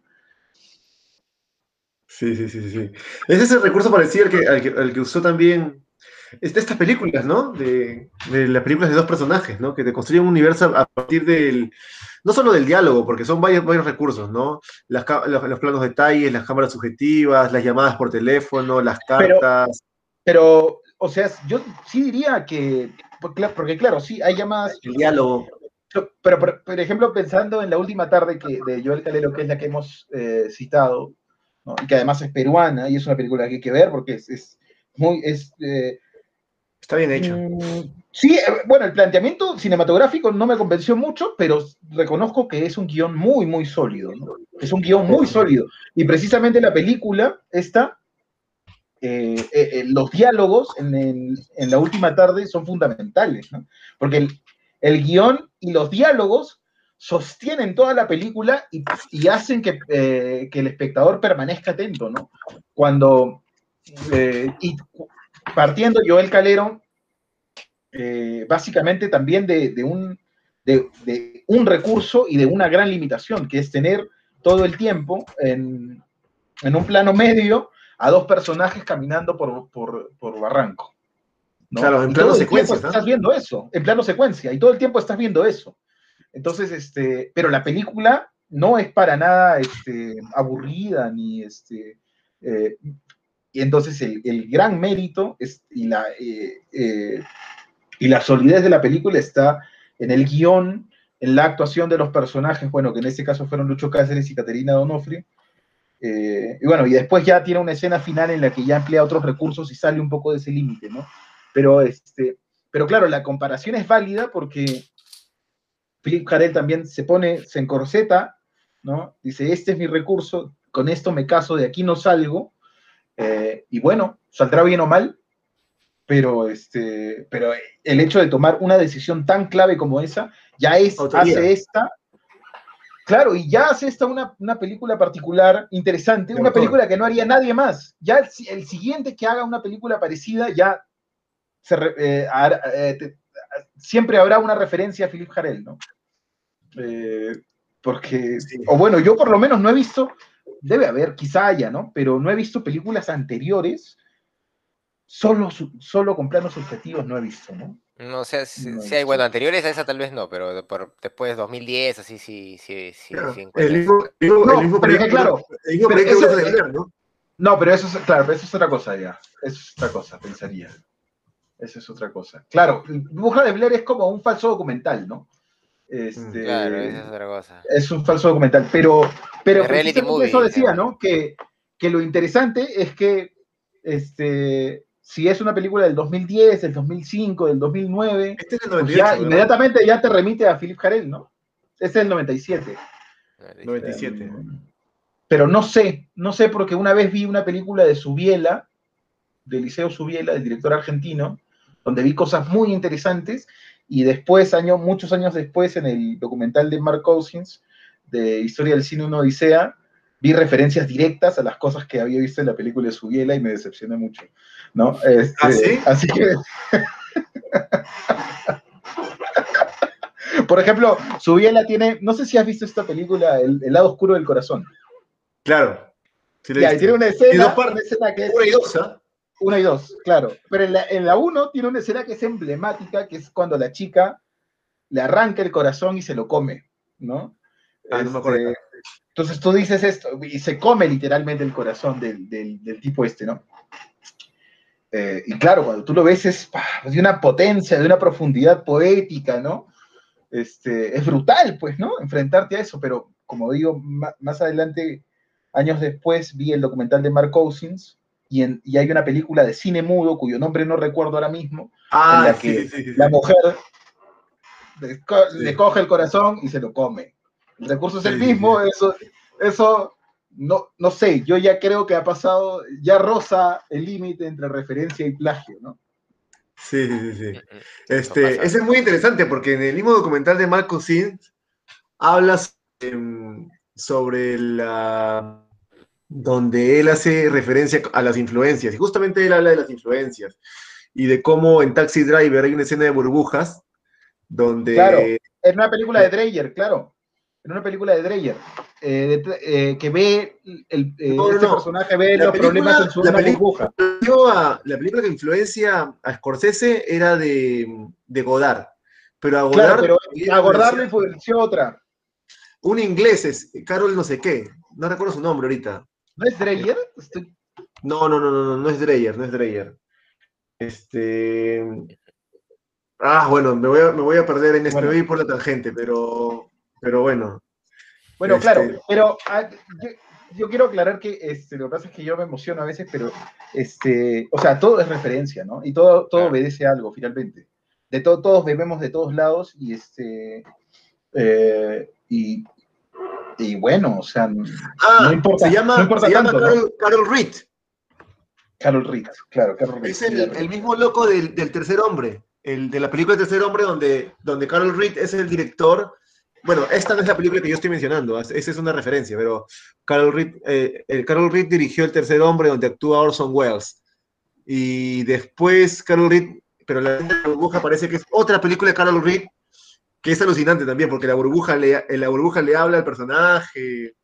Sí, sí, sí, sí. Ese es el recurso parecido al que, al que, al que usó también este- estas películas, ¿no? De, de las películas de dos personajes, ¿no? Que te construyen un universo a partir del, no solo del diálogo, porque son varios, varios recursos, ¿no? Las, los, los planos detalles, las cámaras subjetivas, las llamadas por teléfono, las Pero- cartas. Pero, o sea, yo sí diría que, porque, porque claro, sí, hay llamadas, el diálogo. pero por, por ejemplo, pensando en la última tarde que, de Joel Calero, que es la que hemos eh, citado, ¿no? y que además es peruana, y es una película que hay que ver porque es, es muy, es, eh, Está bien hecho. Mm, Sí, eh, bueno, el planteamiento cinematográfico no me convenció mucho, pero reconozco que es un guion muy, muy sólido. ¿no? Es un guion muy sólido. Y precisamente la película, esta, eh, eh, los diálogos en, la última tarde son fundamentales. Porque el, el guion y los diálogos sostienen toda la película y, hacen que, eh, que el espectador permanezca atento. Cuando, y partiendo Joel Calero, básicamente también de, un, recurso y de una gran limitación, que es tener todo el tiempo en un plano medio a dos personajes caminando por, por, por barranco. ¿no? Claro, en plano secuencia. Estás viendo eso, en plano secuencia, y todo el tiempo estás viendo eso. Entonces, este, pero la película no es para nada este, aburrida ni este. eh, y entonces el, el gran mérito es, y, la, eh, eh, y la solidez de la película está en el guion, en la actuación de los personajes, bueno, que en este caso fueron Lucho Cáceres y Caterina Donofrio. Eh, y bueno, y después ya tiene una escena final en la que ya emplea otros recursos y sale un poco de ese límite, ¿no? Pero, este, pero claro, la comparación es válida porque Philip Jarel también se pone, se encorseta, ¿no? Dice, este es mi recurso, con esto me caso, de aquí no salgo, eh, y bueno, saldrá bien o mal, pero, este, pero el hecho de tomar una decisión tan clave como esa, ya es, hace esta, claro, y ya hace esta una, una película particular, interesante, De una autor. película que no haría nadie más. Ya el, si- el siguiente que haga una película parecida, ya se eh, hará- eh, te- siempre habrá una referencia a Philip Jarel, ¿no? Eh, porque, Sí. o bueno, yo por lo menos no he visto, debe haber, quizá haya, ¿no? Pero no he visto películas anteriores, solo, solo con planos subjetivos no he visto, ¿no? No, o sea, si, No, si hay, sí. bueno, anteriores a esa tal vez no, pero de- por, después de 2010, así sí, sí, sí, Claro, sí el mismo, el mismo- No, el mismo pero es que claro, el mismo pero eso- a tener, ¿no? No, pero eso es, claro, eso es otra cosa ya. Eso es otra cosa, pensaría. Esa es otra cosa. Claro, Bruja de Blair es como un falso documental, ¿no? Este, Claro, esa es otra cosa. es un falso documental, pero, pero Es reality precisamente movie, eso decía, ¿no? ¿no? Que, que lo interesante es que este, si es una película del 2010, del 2005, del 2009, Este es el pues 98. ya ¿verdad? inmediatamente ya te remite a Philip Jarell, ¿no? Este es el 97. 97. Pero no sé, no sé porque una vez vi una película de Subiela, de Liceo Subiela, del director argentino, donde vi cosas muy interesantes y después, año, muchos años después, en el documental de Mark Cousins, de Historia del Cine Una Odisea, vi referencias directas a las cosas que había visto en la película de Subiela y me decepcioné mucho, ¿no? Este, ¿Ah, sí? Así que... *laughs* Por ejemplo, Subiela tiene, no sé si has visto esta película, El, El lado oscuro del corazón. Claro. Sí Ya, y tiene una Y escena, dos partes. una escena que es Una y dos, ¿ah? una y dos, claro. Pero en la, en la uno tiene una escena que es emblemática, que es cuando la chica le arranca el corazón y se lo come, ¿no? Ah, no me acuerdo. Entonces tú dices esto, y se come literalmente el corazón del, del- del tipo este, ¿no? Eh, y claro, cuando tú lo ves es de una potencia, de una profundidad poética, ¿no? Este, es brutal, pues, ¿no? Enfrentarte a eso, pero como digo, más adelante, años después, vi el documental de Mark Cousins y, en- y hay una película de cine mudo cuyo nombre no recuerdo ahora mismo, Ah, en la que sí, sí, sí. la mujer le, co- Sí. le coge el corazón y se lo come. El recurso es el mismo, eso, eso no, no sé, yo ya creo que ha pasado, ya roza el límite entre referencia y plagio, ¿no? Sí, sí, sí, sí. Eso Este, ese es muy interesante porque en el mismo documental de Marco Sins hablas em, sobre la donde él hace referencia a las influencias y justamente él habla de las influencias y de cómo en Taxi Driver hay una escena de burbujas donde Claro. En una película de Dreyer, claro. En una película de Dreyer. eh, de- eh, que ve, el, eh, No, este no. personaje ve La los película- problemas en su la una peli- burbuja. Yo a- la película que influencia a Scorsese era de, de Godard, pero a Godard Claro, pero a Godard le influencia influenció otra. un inglés es Carol no sé qué, no recuerdo su nombre ahorita. ¿No es Dreyer? Estoy- No, no, no, no, no, no es Dreyer, no es Dreyer. Este. Ah, bueno, me voy a, me voy a perder en esto, Bueno. me voy a ir por la tangente, pero, pero bueno. Bueno, Este- claro, pero ah, yo, yo quiero aclarar que este, lo que pasa es que yo me emociono a veces, pero este, o sea, todo es referencia, ¿no? Y todo, todo Claro. obedece a algo, finalmente. De todo, todos bebemos de todos lados y este eh, y, y bueno, o sea, Ah, No importa, se llama, no importa se llama tanto, ¿no? Carol, Carol Reed. Carol Reed, claro, Carol Reed. Es el, el mismo loco del, del tercer hombre, el de la película del tercer hombre, donde, donde Carol Reed es el director. Bueno, esta no es la película que yo estoy mencionando, esa es una referencia, pero Carol Reed, eh, el Carol Reed dirigió El tercer hombre, donde actúa Orson Welles. Y después Carol Reed, pero la burbuja parece que es otra película de Carol Reed, que es alucinante también, porque la burbuja le, la burbuja le habla al personaje.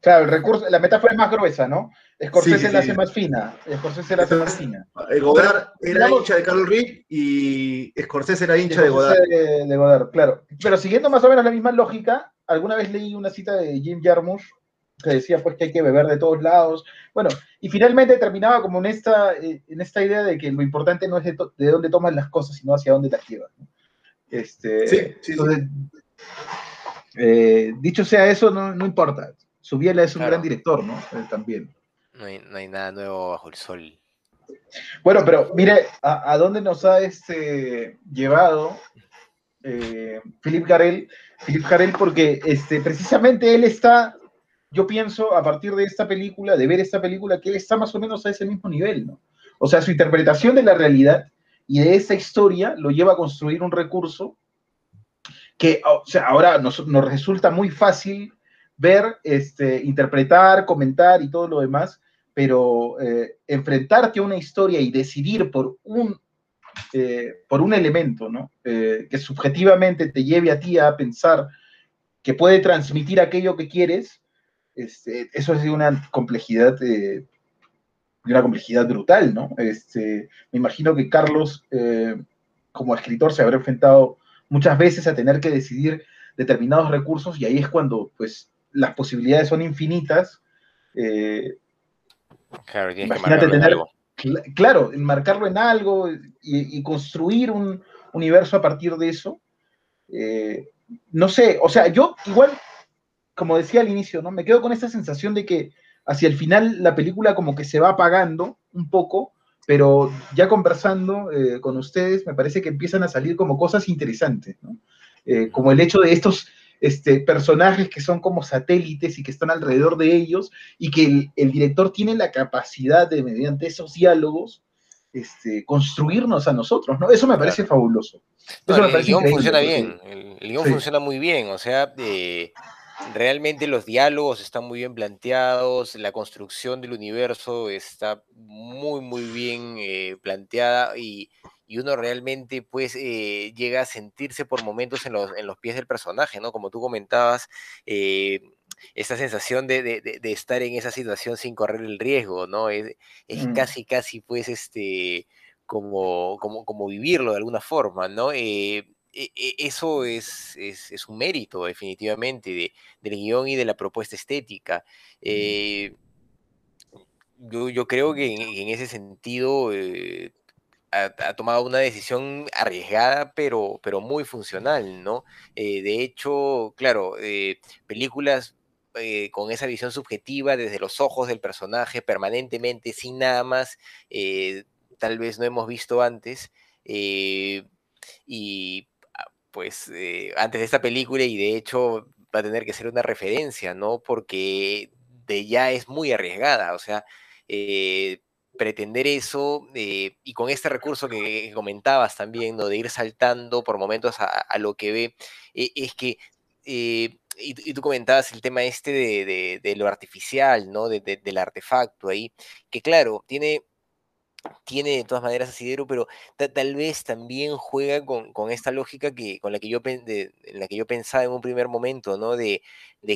Claro, el recurso, la metáfora es más gruesa, ¿no? Scorsese Sí, sí, la sí. hace más fina. Scorsese la hace más fina. El Godard era hincha de Carol Reed y Scorsese era hincha de Godard. De, de Godard, claro. Pero siguiendo más o menos la misma lógica, alguna vez leí una cita de Jim Jarmusch que decía pues que hay que beber de todos lados. Bueno, y finalmente terminaba como en esta, eh, en esta idea de que lo importante no es de, dónde tomas las cosas, sino hacia dónde las llevas. ¿no? Este, Sí, sí, sí. entonces, eh, dicho sea eso, no, no importa. Subiela es un Claro. gran director, ¿no? Eh, también. No hay, no nada nuevo bajo el sol. Bueno, pero mire, ¿a, dónde nos ha este, llevado eh, Philip Garel? Philip porque este, precisamente él está, yo pienso, a partir de esta película, de ver esta película, que él está más o menos a ese mismo nivel, ¿no? O sea, su interpretación de la realidad y de esa historia lo lleva a construir un recurso que, o sea, ahora nos, nos resulta muy fácil ver, este, interpretar, comentar y todo lo demás, pero eh, enfrentarte a una historia y decidir por un, eh, por un elemento, ¿no? Eh, que subjetivamente te lleve a ti a pensar que puede transmitir aquello que quieres, este, eso es una complejidad, una complejidad brutal, ¿no? Este, me imagino que Carlos, como escritor, se habrá enfrentado muchas veces a tener que decidir determinados recursos y ahí es cuando, pues, las posibilidades son infinitas. Claro, tienes Imagínate que marcarlo en tener- algo. claro, enmarcarlo en algo y, construir un universo a partir de eso. Eh, no sé, o sea, yo igual, como decía al inicio, ¿no? Me quedo con esta sensación de que hacia el final la película como que se va apagando un poco, pero ya conversando eh, con ustedes me parece que empiezan a salir como cosas interesantes, ¿no? Eh, como el hecho de estos este, personajes que son como satélites y que están alrededor de ellos y que el, director tiene la capacidad de, mediante esos diálogos, este, construirnos a nosotros, ¿no? Eso me parece fabuloso. el, guion funciona bien, el, guion funciona muy bien, o sea, eh, realmente los diálogos están muy bien planteados, la construcción del universo está muy, muy bien eh, planteada y, uno realmente pues eh, llega a sentirse por momentos en los, en los, pies del personaje, ¿no? Como tú comentabas, eh, esa sensación de, estar en esa situación sin correr el riesgo, ¿no? Es, es mm. casi, casi pues este... Como, como, como vivirlo de alguna forma, ¿no? E, e, eso es, es, un mérito definitivamente de, del guion y de la propuesta estética. Eh, yo, creo que en, ese sentido eh, ha, tomado una decisión arriesgada, pero, pero muy funcional, ¿no? Eh, de hecho, claro, películas con esa visión subjetiva desde los ojos del personaje permanentemente, sin nada más, tal vez no hemos visto antes. y pues eh, antes de esta película y de hecho va a tener que ser una referencia, ¿no? Porque de ya es muy arriesgada, o sea, eh, pretender eso eh, y con este recurso que, comentabas también, ¿no? De ir saltando por momentos a, lo que ve, es que... Y, tú comentabas el tema este de, lo artificial, ¿no? del artefacto ahí, que claro, tiene tiene de todas maneras asidero, pero tal vez también juega con, esta lógica que, con la que yo, en la que yo pensaba en un primer momento, ¿no? De,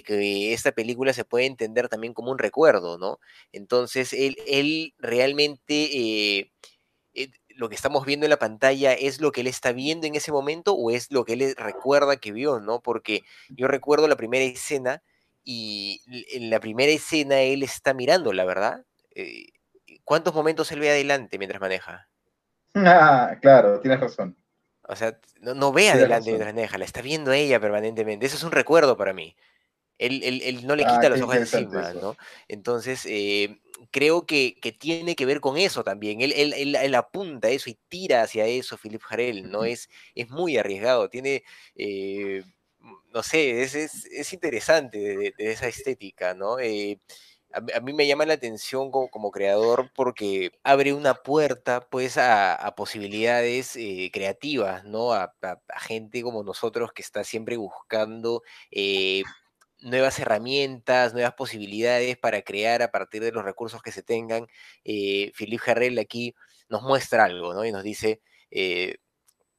que esta película se puede entender también como un recuerdo, ¿no? Entonces, él, él realmente, eh, eh, lo que estamos viendo en la pantalla, ¿es lo que él está viendo en ese momento o es lo que él recuerda que vio, ¿no? Porque yo recuerdo la primera escena y en la primera escena él está mirando, la verdad. Eh, ¿Cuántos momentos él ve adelante mientras maneja? Ah, claro, tienes razón. O sea, no, ve adelante mientras maneja, la está viendo ella permanentemente. Eso es un recuerdo para mí. Él, no le ah, quita los ojos encima, ¿no? Entonces, eh, creo que, tiene que ver con eso también. Él, él, apunta eso y tira hacia eso, Philip Harrell, ¿no? Es, es muy arriesgado, tiene, eh, no sé, es, es, interesante de, esa estética, ¿no? Eh, a, mí me llama la atención como, creador porque abre una puerta pues a, posibilidades eh, creativas, ¿no? A, gente como nosotros que está siempre buscando eh, nuevas herramientas, nuevas posibilidades para crear a partir de los recursos que se tengan. Eh, Philip Jarrell aquí nos muestra algo, ¿no? Y nos dice,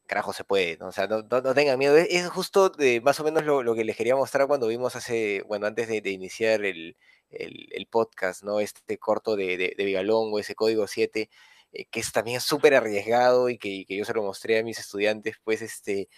carajo, se puede, ¿no? O sea, no, tengan miedo. Es, justo de, más o menos lo, que les quería mostrar cuando vimos hace, bueno, antes de iniciar el, el, podcast, ¿no? Este corto de, de, de o ese código 7, eh, que es también súper arriesgado y que, yo se lo mostré a mis estudiantes, pues, este,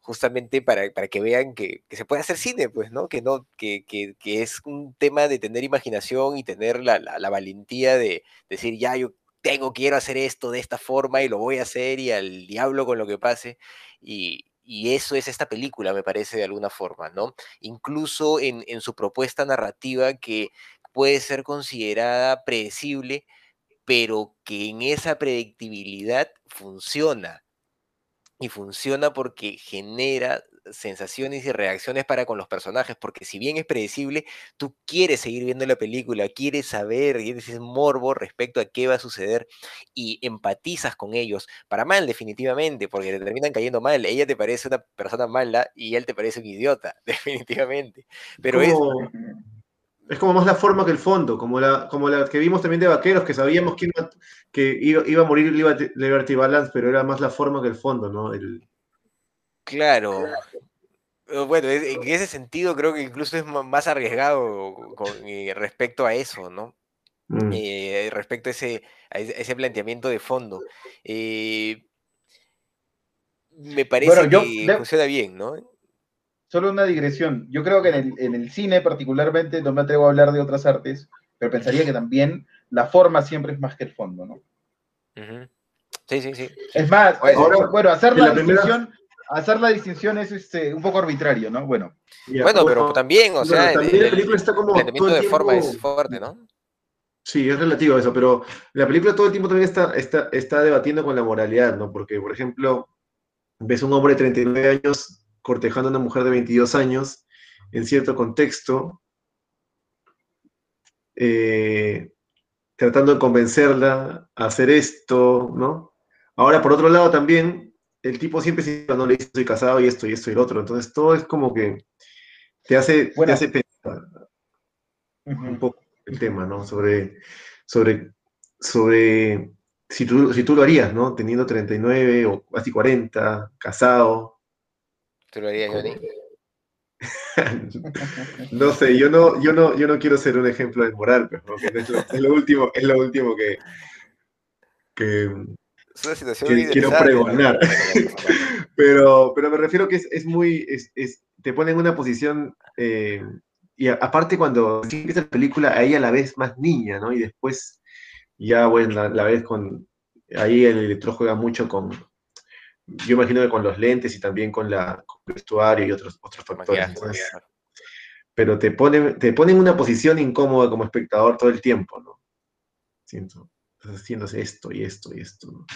justamente para, para que vean que, se puede hacer cine, pues, ¿no? Que, no que, que, es un tema de tener imaginación y tener la, la, valentía de decir, ya, yo tengo, quiero hacer esto de esta forma y lo voy a hacer y al diablo con lo que pase. Y, y eso es esta película, me parece, de alguna forma, ¿no? Incluso en, su propuesta narrativa que puede ser considerada predecible, pero que en esa predictibilidad funciona. Y funciona porque genera sensaciones y reacciones para con los personajes, porque si bien es predecible, tú quieres seguir viendo la película, quieres saber, tienes morbo respecto a qué va a suceder y empatizas con ellos, para mal definitivamente, porque te terminan cayendo mal, ella te parece una persona mala y él te parece un idiota, *laughs* definitivamente. Pero es... Es como más la forma que el fondo, como la, como la que vimos también de Vaqueros, que sabíamos que iba, que iba, a morir Liberty Balance, pero era más la forma que el fondo, ¿no? El, Claro. Bueno, en ese sentido creo que incluso es más arriesgado con, eh, respecto a eso, ¿no? Mm. Eh, respecto a ese, ese, planteamiento de fondo. Eh, me parece que funciona bien, ¿no? Solo una digresión. Yo creo que en el, en el, cine particularmente, no me atrevo a hablar de otras artes, pero pensaría que también la forma siempre es más que el fondo, ¿no? Sí, sí, sí. Es más, ahora, bueno, hacer la, la hacer la distinción es este, un poco arbitrario, ¿no? Bueno, Ya, Bueno, pero también, o bueno, sea, el, también la el película está como el de forma es fuerte, ¿no? Sí, es relativo a eso, pero la película todo el tiempo también está, está, está debatiendo con la moralidad, ¿no? Porque, por ejemplo, ves un hombre de 39 años cortejando a una mujer de 22 años en cierto contexto, eh, tratando de convencerla a hacer esto, ¿no? Ahora, por otro lado, también, el tipo siempre se no le dice estoy casado y esto y esto y lo otro, entonces todo es como que te hace, Bueno. te hace pensar un poco el tema, ¿no? Sobre, sobre, sobre si tú, si tú lo harías, ¿no? Teniendo 39 o casi 40, casado. ¿Tú lo harías, Johnny? *laughs* No sé, yo no, yo no, yo no quiero ser un ejemplo de moral, pero es lo, es lo último, es lo último que, que, Es una situación que quiero pregonar. *laughs* Pero, pero me refiero que es, es muy, es, es- te pone en una posición, eh, y a- aparte cuando empieza la película, a ella la ves más niña, ¿no? Y después ya, bueno, la, la ves con, ahí el electro juega mucho con, yo imagino que con los lentes y también con, la, con el vestuario y otros, otros factores. Entonces, pero te pone, te pone en una posición incómoda como espectador todo el tiempo, ¿no? Siento, haciéndose esto y esto y esto, ¿no?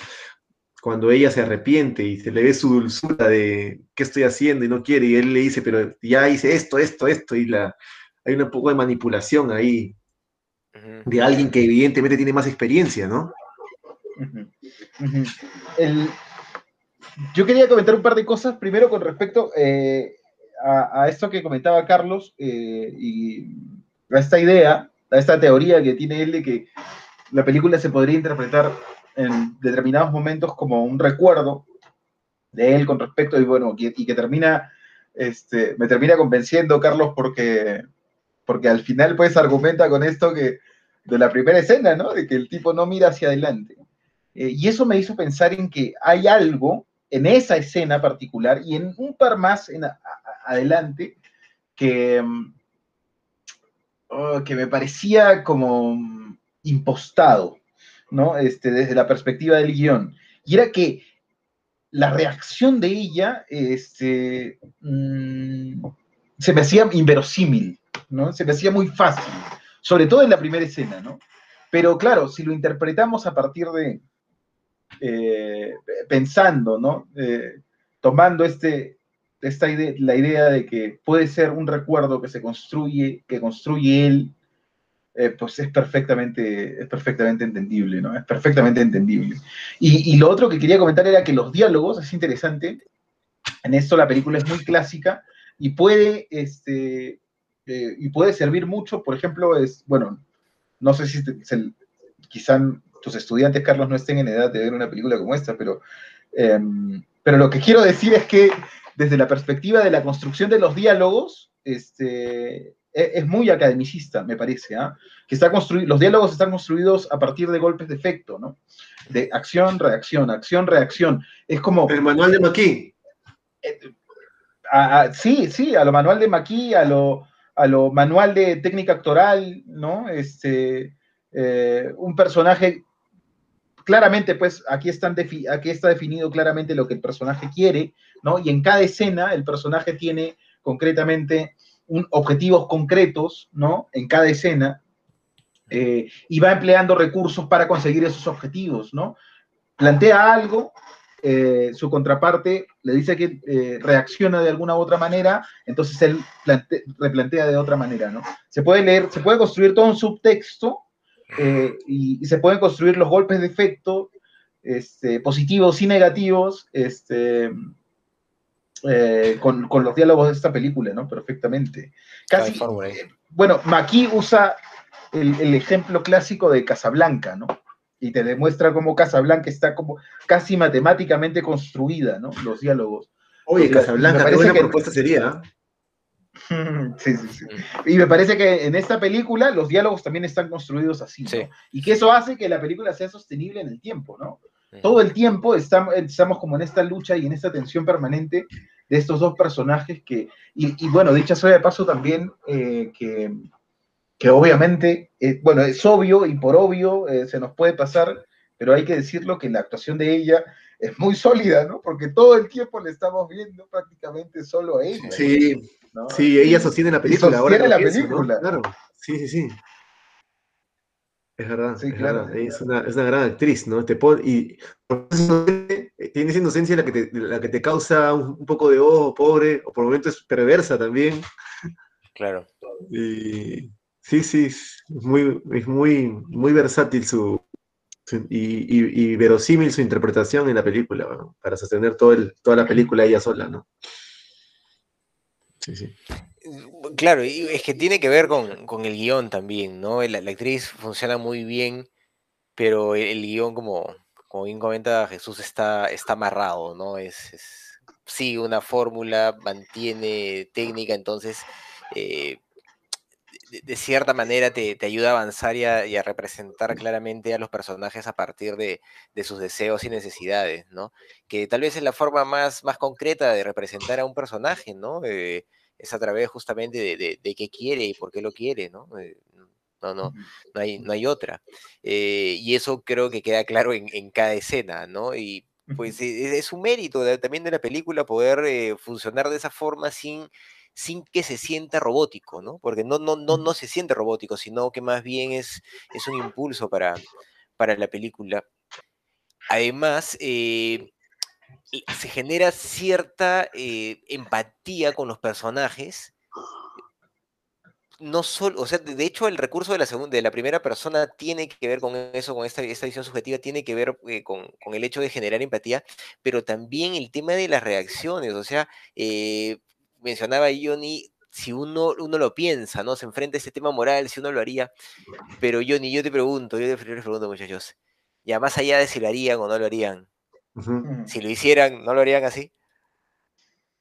Cuando ella se arrepiente y se le ve su dulzura de qué estoy haciendo y no quiere, y él le dice, pero ya hice esto, esto, esto, y la, hay un poco de manipulación ahí de alguien que evidentemente tiene más experiencia, ¿no? El- yo quería comentar un par de cosas. Primero, con respecto eh, a, a esto que comentaba Carlos eh, y a esta idea, a esta teoría que tiene él de que la película se podría interpretar en determinados momentos como un recuerdo de él con respecto, y bueno, y que termina, este, me termina convenciendo, Carlos, porque, porque al final pues argumenta con esto que de la primera escena, ¿no? De que el tipo no mira hacia adelante. Eh, y eso me hizo pensar en que hay algo en esa escena particular y en un par más en adelante que, mm, oh, que me parecía como mm, impostado, ¿no? Este, desde la perspectiva del guion. Y era que la reacción de ella este, mm, se me hacía inverosímil, ¿no? Se me hacía muy fácil, sobre todo en la primera escena, ¿no? Pero claro, si lo interpretamos a partir de, eh, pensando, ¿no? Eh, tomando este, esta idea, la idea de que puede ser un recuerdo que se construye, que construye él, eh, pues es perfectamente, es perfectamente entendible, ¿no? Es perfectamente entendible. Y, y lo otro que quería comentar era que los diálogos, es interesante, en esto la película es muy clásica y puede, este, eh, y puede servir mucho, por ejemplo, es, bueno, no sé si te- se- quizá tus estudiantes, Carlos, no estén en edad de ver una película como esta, pero, em, pero lo que quiero decir es que desde la perspectiva de la construcción de los diálogos, este, es muy academicista, me parece, ¿ah? que está construido, los diálogos están construidos a partir de golpes de efecto, ¿no? De acción, reacción, acción, reacción. Es como, El manual de a- a- sí, sí, a lo manual de Maquis, a lo, a lo manual de técnica actoral, ¿no? Este, eh, un personaje, claramente, pues aquí, están aquí está definido claramente lo que el personaje quiere, ¿no? Y en cada escena el personaje tiene concretamente objetivos concretos, ¿no? En cada escena, eh, y va empleando recursos para conseguir esos objetivos, ¿no? Plantea algo, eh, su contraparte le dice que eh, reacciona de alguna u otra manera, entonces él plante- replantea de otra manera, ¿no? Se puede leer, se puede construir todo un subtexto y, y se pueden construir los golpes de efecto, este, positivos y negativos, este, eh, con, con los diálogos de esta película, ¿no? Perfectamente. Casi, eh, bueno, Maki usa el, el ejemplo clásico de Casablanca, ¿no? Y te demuestra cómo Casablanca está como casi matemáticamente construida, ¿no? Los diálogos. Oye, Me Casablanca, qué parece buena que- propuesta sería. ¿ah? *laughs* Sí, sí, sí. Y me parece que en esta película los diálogos también están construidos así, ¿no? Sí. Y que eso hace que la película sea sostenible en el tiempo, ¿no? Todo el tiempo estamos, estamos como en esta lucha y en esta tensión permanente de estos dos personajes que, y, y bueno, dicha sea de paso también, eh, que, que obviamente, eh, bueno, es obvio y por obvio eh, se nos puede pasar, pero hay que decirlo que la actuación de ella es muy sólida, ¿no? Porque todo el tiempo le estamos viendo prácticamente solo a ella. Sí, ¿no? sí, ella sostiene la película. ahora sostiene que la película. Claro, sí, sí, sí. Es verdad, Sí, es claro. verdad. Es una, es una gran actriz, ¿no? Te pon- y tiene esa inocencia la que te, la que te causa un, un poco de ojo, pobre, o por momentos es perversa también. Claro. Y sí, sí, es muy, es muy, muy versátil su, su- y, y- y verosímil su interpretación en la película, ¿no? para sostener todo el, toda la película ella sola, ¿no? Sí, sí. Claro, es que tiene que ver con, con el guion también, ¿no? La, actriz funciona muy bien, pero el, el guion, como, como bien comenta Jesús, está, está amarrado, ¿no? Es, es- sigue una fórmula, mantiene técnica, entonces, eh, de, cierta manera te, te ayuda a avanzar y a, y a representar claramente a los personajes a partir de, de sus deseos y necesidades, ¿no? Que tal vez es la forma más, más concreta de representar a un personaje, ¿no? Eh, es a través justamente de, de- de qué quiere y por qué lo quiere, ¿no? Eh, no, no, no hay, no hay otra. Eh, y eso creo que queda claro en, en cada escena, ¿no? Y pues e- es, es un mérito de- también de la película poder eh, funcionar de esa forma sin, sin que se sienta robótico, ¿no? Porque no, no, no, no se siente robótico, sino que más bien es, es un impulso para, para la película. Además, eh, se genera cierta eh, empatía con los personajes. No solo, o sea, de hecho, el recurso de la segunda, de la primera persona tiene que ver con eso, con esta, esta visión subjetiva, tiene que ver eh, con, con el hecho de generar empatía, pero también el tema de las reacciones. O sea, eh, mencionaba Johnny, si uno, uno lo piensa, ¿no? Se enfrenta a este tema moral, si uno lo haría. Pero Johnny, yo te pregunto, yo te- pregunto, muchachos, ya más allá de si lo harían o no lo harían, Ujú. si lo hicieran, ¿no lo harían así?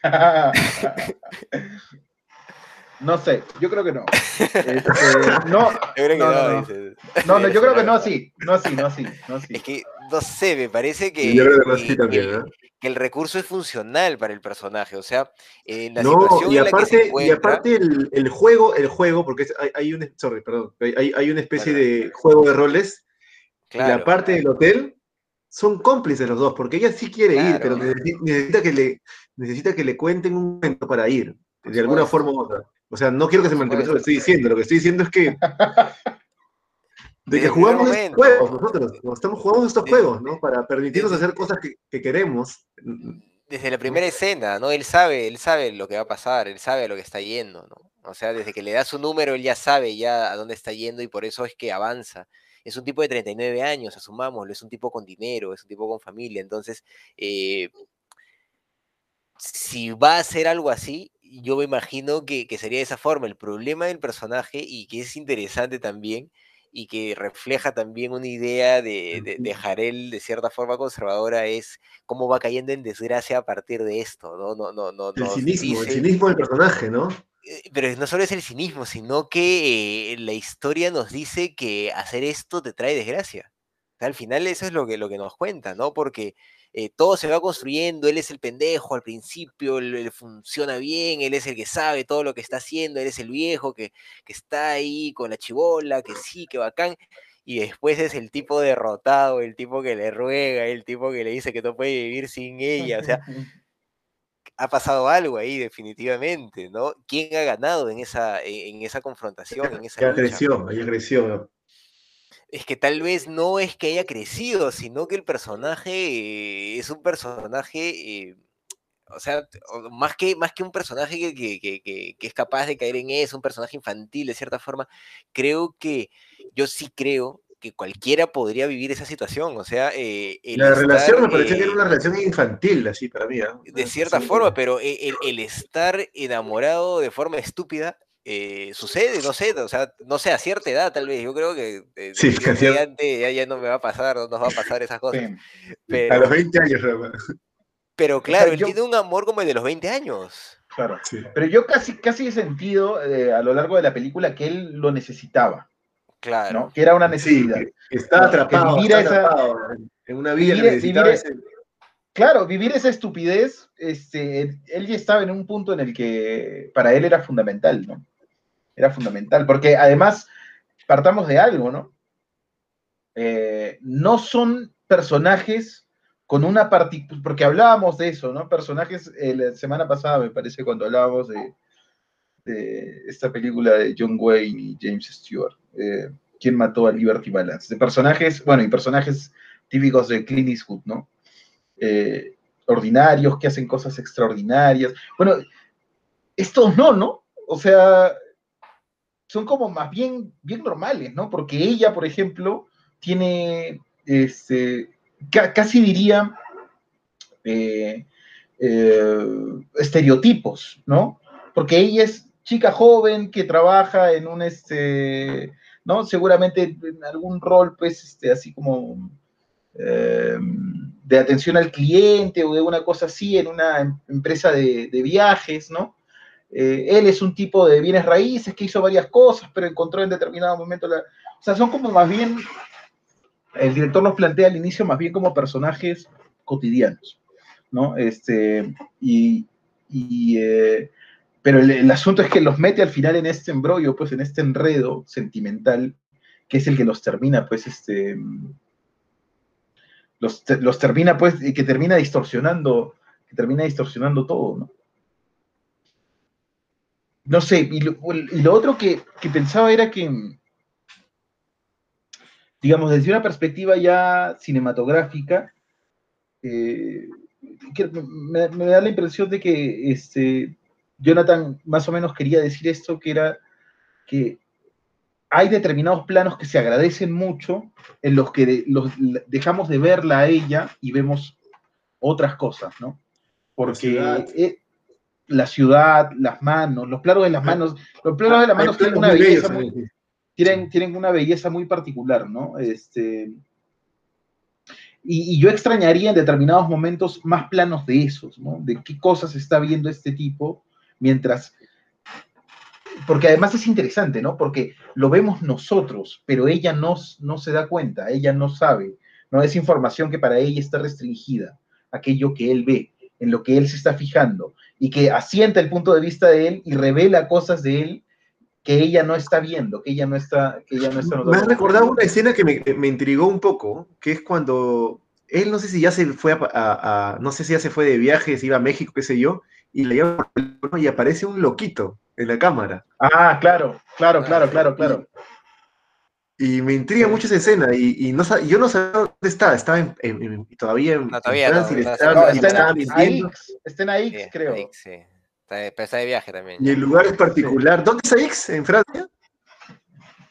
*laughs* No sé, yo creo que no. Este, *laughs* no, Yo creo que no, no, no, no. dices. No, no, yo creo que no, una- sí. No, sí, no, sí. No, sí. Es que, no sé, me parece que, yo creo que no, sí que- también, que el, ¿no? que el recurso es funcional para el personaje. O sea, en la No, situación y en la que se aparte, y encuentra. aparte el, el juego, el juego, porque es- hay, hay una, sorry, perdón, hay, hay una especie de juego de roles, y la claro, parte del hotel son cómplices los dos, porque ella sí quiere ir, pero necesita que le, necesita que le cuenten un momento para ir, de alguna forma u otra. O sea, no quiero que se malinterprete lo que estoy diciendo, lo que estoy diciendo es que de Desde que jugamos estos juegos nosotros, ¿no? estamos jugando estos juegos, ¿no? Para permitirnos hacer cosas que, que queremos. desde la primera escena, ¿no? Él sabe, él sabe lo que va a pasar, él sabe a lo que está yendo, ¿no? O sea, desde que le da su número, él ya sabe ya a dónde está yendo y por eso es que avanza. Es un tipo de 39 años, asumámoslo, es un tipo con dinero, es un tipo con familia, entonces, eh, si va a hacer algo así, yo me imagino que, que sería de esa forma. El problema del personaje, y que es interesante también, y que refleja también una idea de, de, de Jarel de cierta forma conservadora, es cómo va cayendo en desgracia a partir de esto, ¿no? no, no, no El cinismo, el cinismo del personaje, ¿no? Eh, pero no solo es el cinismo, sino que eh, la historia nos dice que hacer esto te trae desgracia. Al final eso es lo que, lo que nos cuenta, ¿no? Porque eh, todo se va construyendo, él es el pendejo al principio, él, él funciona bien, él es el que sabe todo lo que está haciendo, él es el viejo que, que está ahí con la chibola, que sí, que bacán. Y después es el tipo derrotado, el tipo que le ruega, el tipo que le dice que no puede vivir sin ella. O sea, *laughs* ha pasado algo ahí definitivamente, ¿no? ¿Quién ha ganado en esa, en en esa confrontación, en esa Ya lucha? creció, ella creció. Es que tal vez no es que haya crecido, sino que el personaje eh, es un personaje, eh, o sea, más que, más que un personaje que, que- que- que- que es capaz de caer en eso, un personaje infantil de cierta forma, creo que, yo sí creo que cualquiera podría vivir esa situación, o sea, eh, el La relación me parecía que era eh, una relación infantil, así para mí. ¿ah? de cierta forma, pero e- el, el estar enamorado de forma estúpida eh, sucede, no sé, o sea, no sé, a cierta edad tal vez, yo creo que eh, Sí, ya, ya no me va a pasar, no nos va a pasar esas cosas, Sí, A los 20 años, pero claro, él yo- tiene un amor como el de los 20 años, claro. Sí. Pero yo casi, casi he sentido eh, a lo largo de la película que él lo necesitaba, claro, ¿no? Que era una Sí, necesidad. que está atrapado, viviera está esa- atrapado en- en una vida vivir- vivir- ese- Claro, vivir esa estupidez, este, él ya estaba en un punto en el que para él era fundamental, ¿no? Era fundamental, porque además partamos de algo, ¿no? Eh, no son personajes con una particularidad, porque hablábamos de eso, ¿no? Personajes, eh, la semana pasada me parece cuando hablábamos de, de esta película de John Wayne y James Stewart, eh, ¿Quién mató a Liberty Balance? De personajes, bueno, y personajes típicos de Clint Eastwood, ¿no? Eh, ordinarios, que hacen cosas extraordinarias. Bueno, estos no, ¿no? O sea, son como más bien, bien normales, ¿no? Porque ella, por ejemplo, tiene, este, casi diría, eh, estereotipos, ¿no? Porque ella es chica joven que trabaja en un, este, ¿no? Seguramente en algún rol, pues, este, así como eh, de atención al cliente o de una cosa así en una em, empresa de, viajes, ¿no? Eh, él es un tipo de bienes raíces que hizo varias cosas, pero encontró en determinado momento la... O sea, son como más bien, el director los plantea al inicio más bien como personajes cotidianos, ¿no? Este, y, eh, pero el, asunto es que los mete al final en este embrollo, pues en este enredo sentimental, que es el que los termina, pues, este, los, los termina, pues, que termina distorsionando, que termina distorsionando todo, ¿no? No sé, y lo, otro que, pensaba era que, digamos, desde una perspectiva ya cinematográfica, eh, me, me, da la impresión de que este, Jonathan más o menos quería decir esto, que era que hay determinados planos que se agradecen mucho, en los que los, dejamos de verla a ella y vemos otras cosas, ¿no? Porque eh, la ciudad, las manos, los planos de las manos, los planos de las manos tienen una belleza muy, tienen, tienen una belleza muy particular, ¿no? Este, y, y, yo extrañaría en determinados momentos más planos de esos, ¿no? De qué cosas está viendo este tipo mientras, porque además es interesante, ¿no? Porque lo vemos nosotros, pero ella no, no se da cuenta, ella no sabe, no es información que para ella está restringida, aquello que él ve, en lo que él se está fijando, y que asienta el punto de vista de él y revela cosas de él que ella no está viendo, que ella no está, que ella no está Me has recordado una escena que me, me, intrigó un poco, que es cuando él no sé si ya se fue a, a, no sé si ya se fue de viaje, iba a México, qué sé yo, y le llama y aparece un loquito en la cámara. Ah, claro, claro, claro, claro, claro. Y, me intriga mucho esa escena y, no, yo no sabía dónde estaba, estaba en, todavía en, no, todavía no, estaba, está, en, AX, está en AX, creo. AX, sí. Está, está de viaje también. Y el lugar es particular. ¿Dónde está AX? ¿En Francia?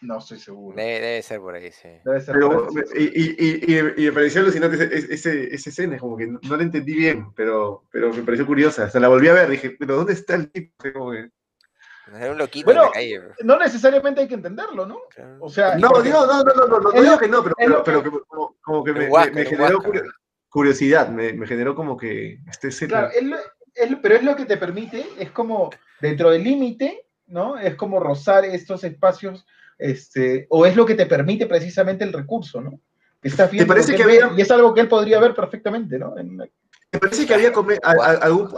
No estoy seguro. Debe, ser por ahí, sí. Debe ser por ahí, y, y, me pareció alucinante ese, esa escena, como que no, la entendí bien, pero, pero me pareció curiosa. Hasta la volví a ver, dije, pero ¿dónde está el tipo? Como Era un loquito bueno, en la calle. No necesariamente hay que entenderlo, ¿no? O sea, no, digo, no, no, no, no, no, digo que no, pero, pero, como, como, que me, me, generó curiosidad, me, me, generó como que este Claro, pero es lo que te permite, es como dentro del límite, ¿no? Es como rozar estos espacios este, o es lo que te permite precisamente el recurso, ¿no? ¿Te parece que, había... y es algo que él podría ver perfectamente, ¿no? Me parece que había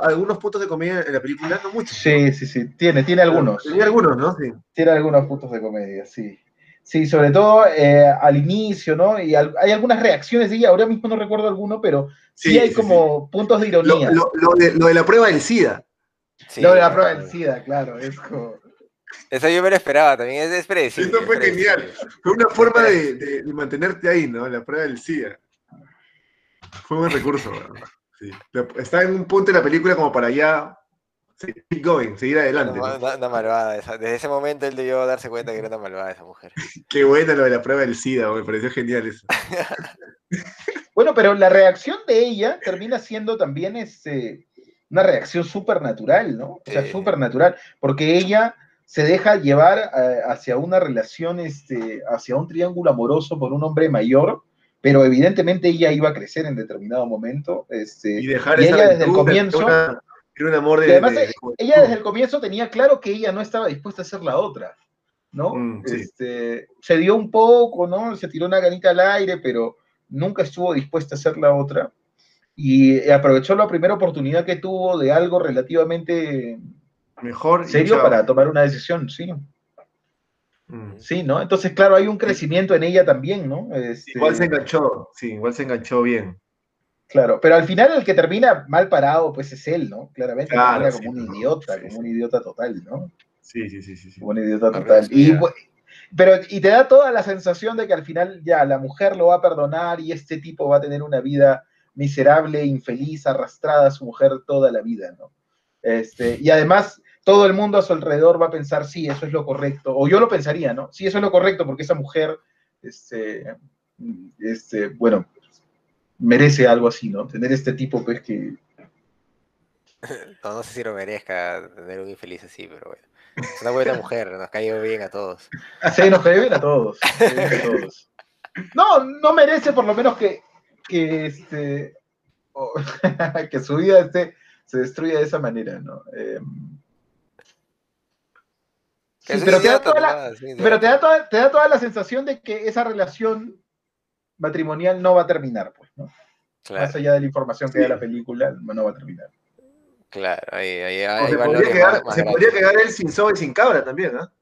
algunos puntos de comedia en la película, no muchos. Sí, sí, sí, tiene, tiene algunos. Tiene algunos, ¿no? Sí. Tiene algunos puntos de comedia, sí. Sí, sobre todo eh, al inicio, ¿no? Y hay algunas reacciones de ella, ahora mismo no recuerdo alguno, pero sí, hay como puntos de ironía. Lo, de, lo, de, la prueba del SIDA. lo de la prueba del SIDA, claro, es como... Eso yo me lo esperaba también, es, predecible. Esto fue genial. Fue una forma de, mantenerte ahí, ¿no? La prueba del SIDA. Fue un buen recurso, sí. Está en un punto de la película como para ya keep going, seguir adelante. Una, malvada esa. Desde ese momento él debió darse cuenta que era una malvada esa mujer. *laughs* Qué buena lo de la prueba del SIDA, me pareció genial eso. *laughs* bueno, pero la reacción de ella termina siendo también este, una reacción súper natural, ¿no? O sea, súper natural, porque ella se deja llevar eh, hacia una relación, este, hacia un triángulo amoroso por un hombre mayor, pero evidentemente ella iba a crecer en determinado momento. Este, y dejar ella desde el comienzo. un amor de, además, ella desde el comienzo tenía claro que ella no estaba dispuesta a ser la otra, ¿no? Mm, este, se dio un poco, ¿no? Se tiró una ganita al aire, pero nunca estuvo dispuesta a ser la otra. Y aprovechó la primera oportunidad que tuvo de algo relativamente Mejor. ¿Serio? Para tomar una decisión, sí. Mm. Sí, ¿no? Entonces, claro, hay un crecimiento en ella también, ¿no? Este, Igual se enganchó, sí, igual se enganchó bien. Claro, pero al final el que termina mal parado, pues es él, ¿no? Claramente Claro, termina sí, como un no, idiota, sí, como sí. un idiota total, ¿no? Sí, sí, sí, sí. Como un idiota total. Y, pero, y te da toda la sensación de que al final ya la mujer lo va a perdonar y este tipo va a tener una vida miserable, infeliz, arrastrada a su mujer toda la vida, ¿no? Este, y además todo el mundo a su alrededor va a pensar, sí, eso es lo correcto, o yo lo pensaría, ¿no? Sí, eso es lo correcto porque esa mujer, este, este, bueno, merece algo así, ¿no? Tener este tipo, pues, que... No, no sé si lo merezca tener un infeliz así, pero bueno. Es una buena mujer, nos cayó bien a todos. Sí, nos cae bien a todos. nos cae bien a todos. No, no merece por lo menos que, que, este, *laughs* que su vida este, se destruya de esa manera, ¿no? Eh, sí, pero te da da toda la, sí, pero te da, toda, te da toda la sensación de que esa relación matrimonial no va a terminar, pues, ¿no? Claro, Más allá de la información que da la película, no va a terminar. claro. Hay, O hay se podría, quedar, se podría quedar él sin soga y sin cabra también, ¿ah?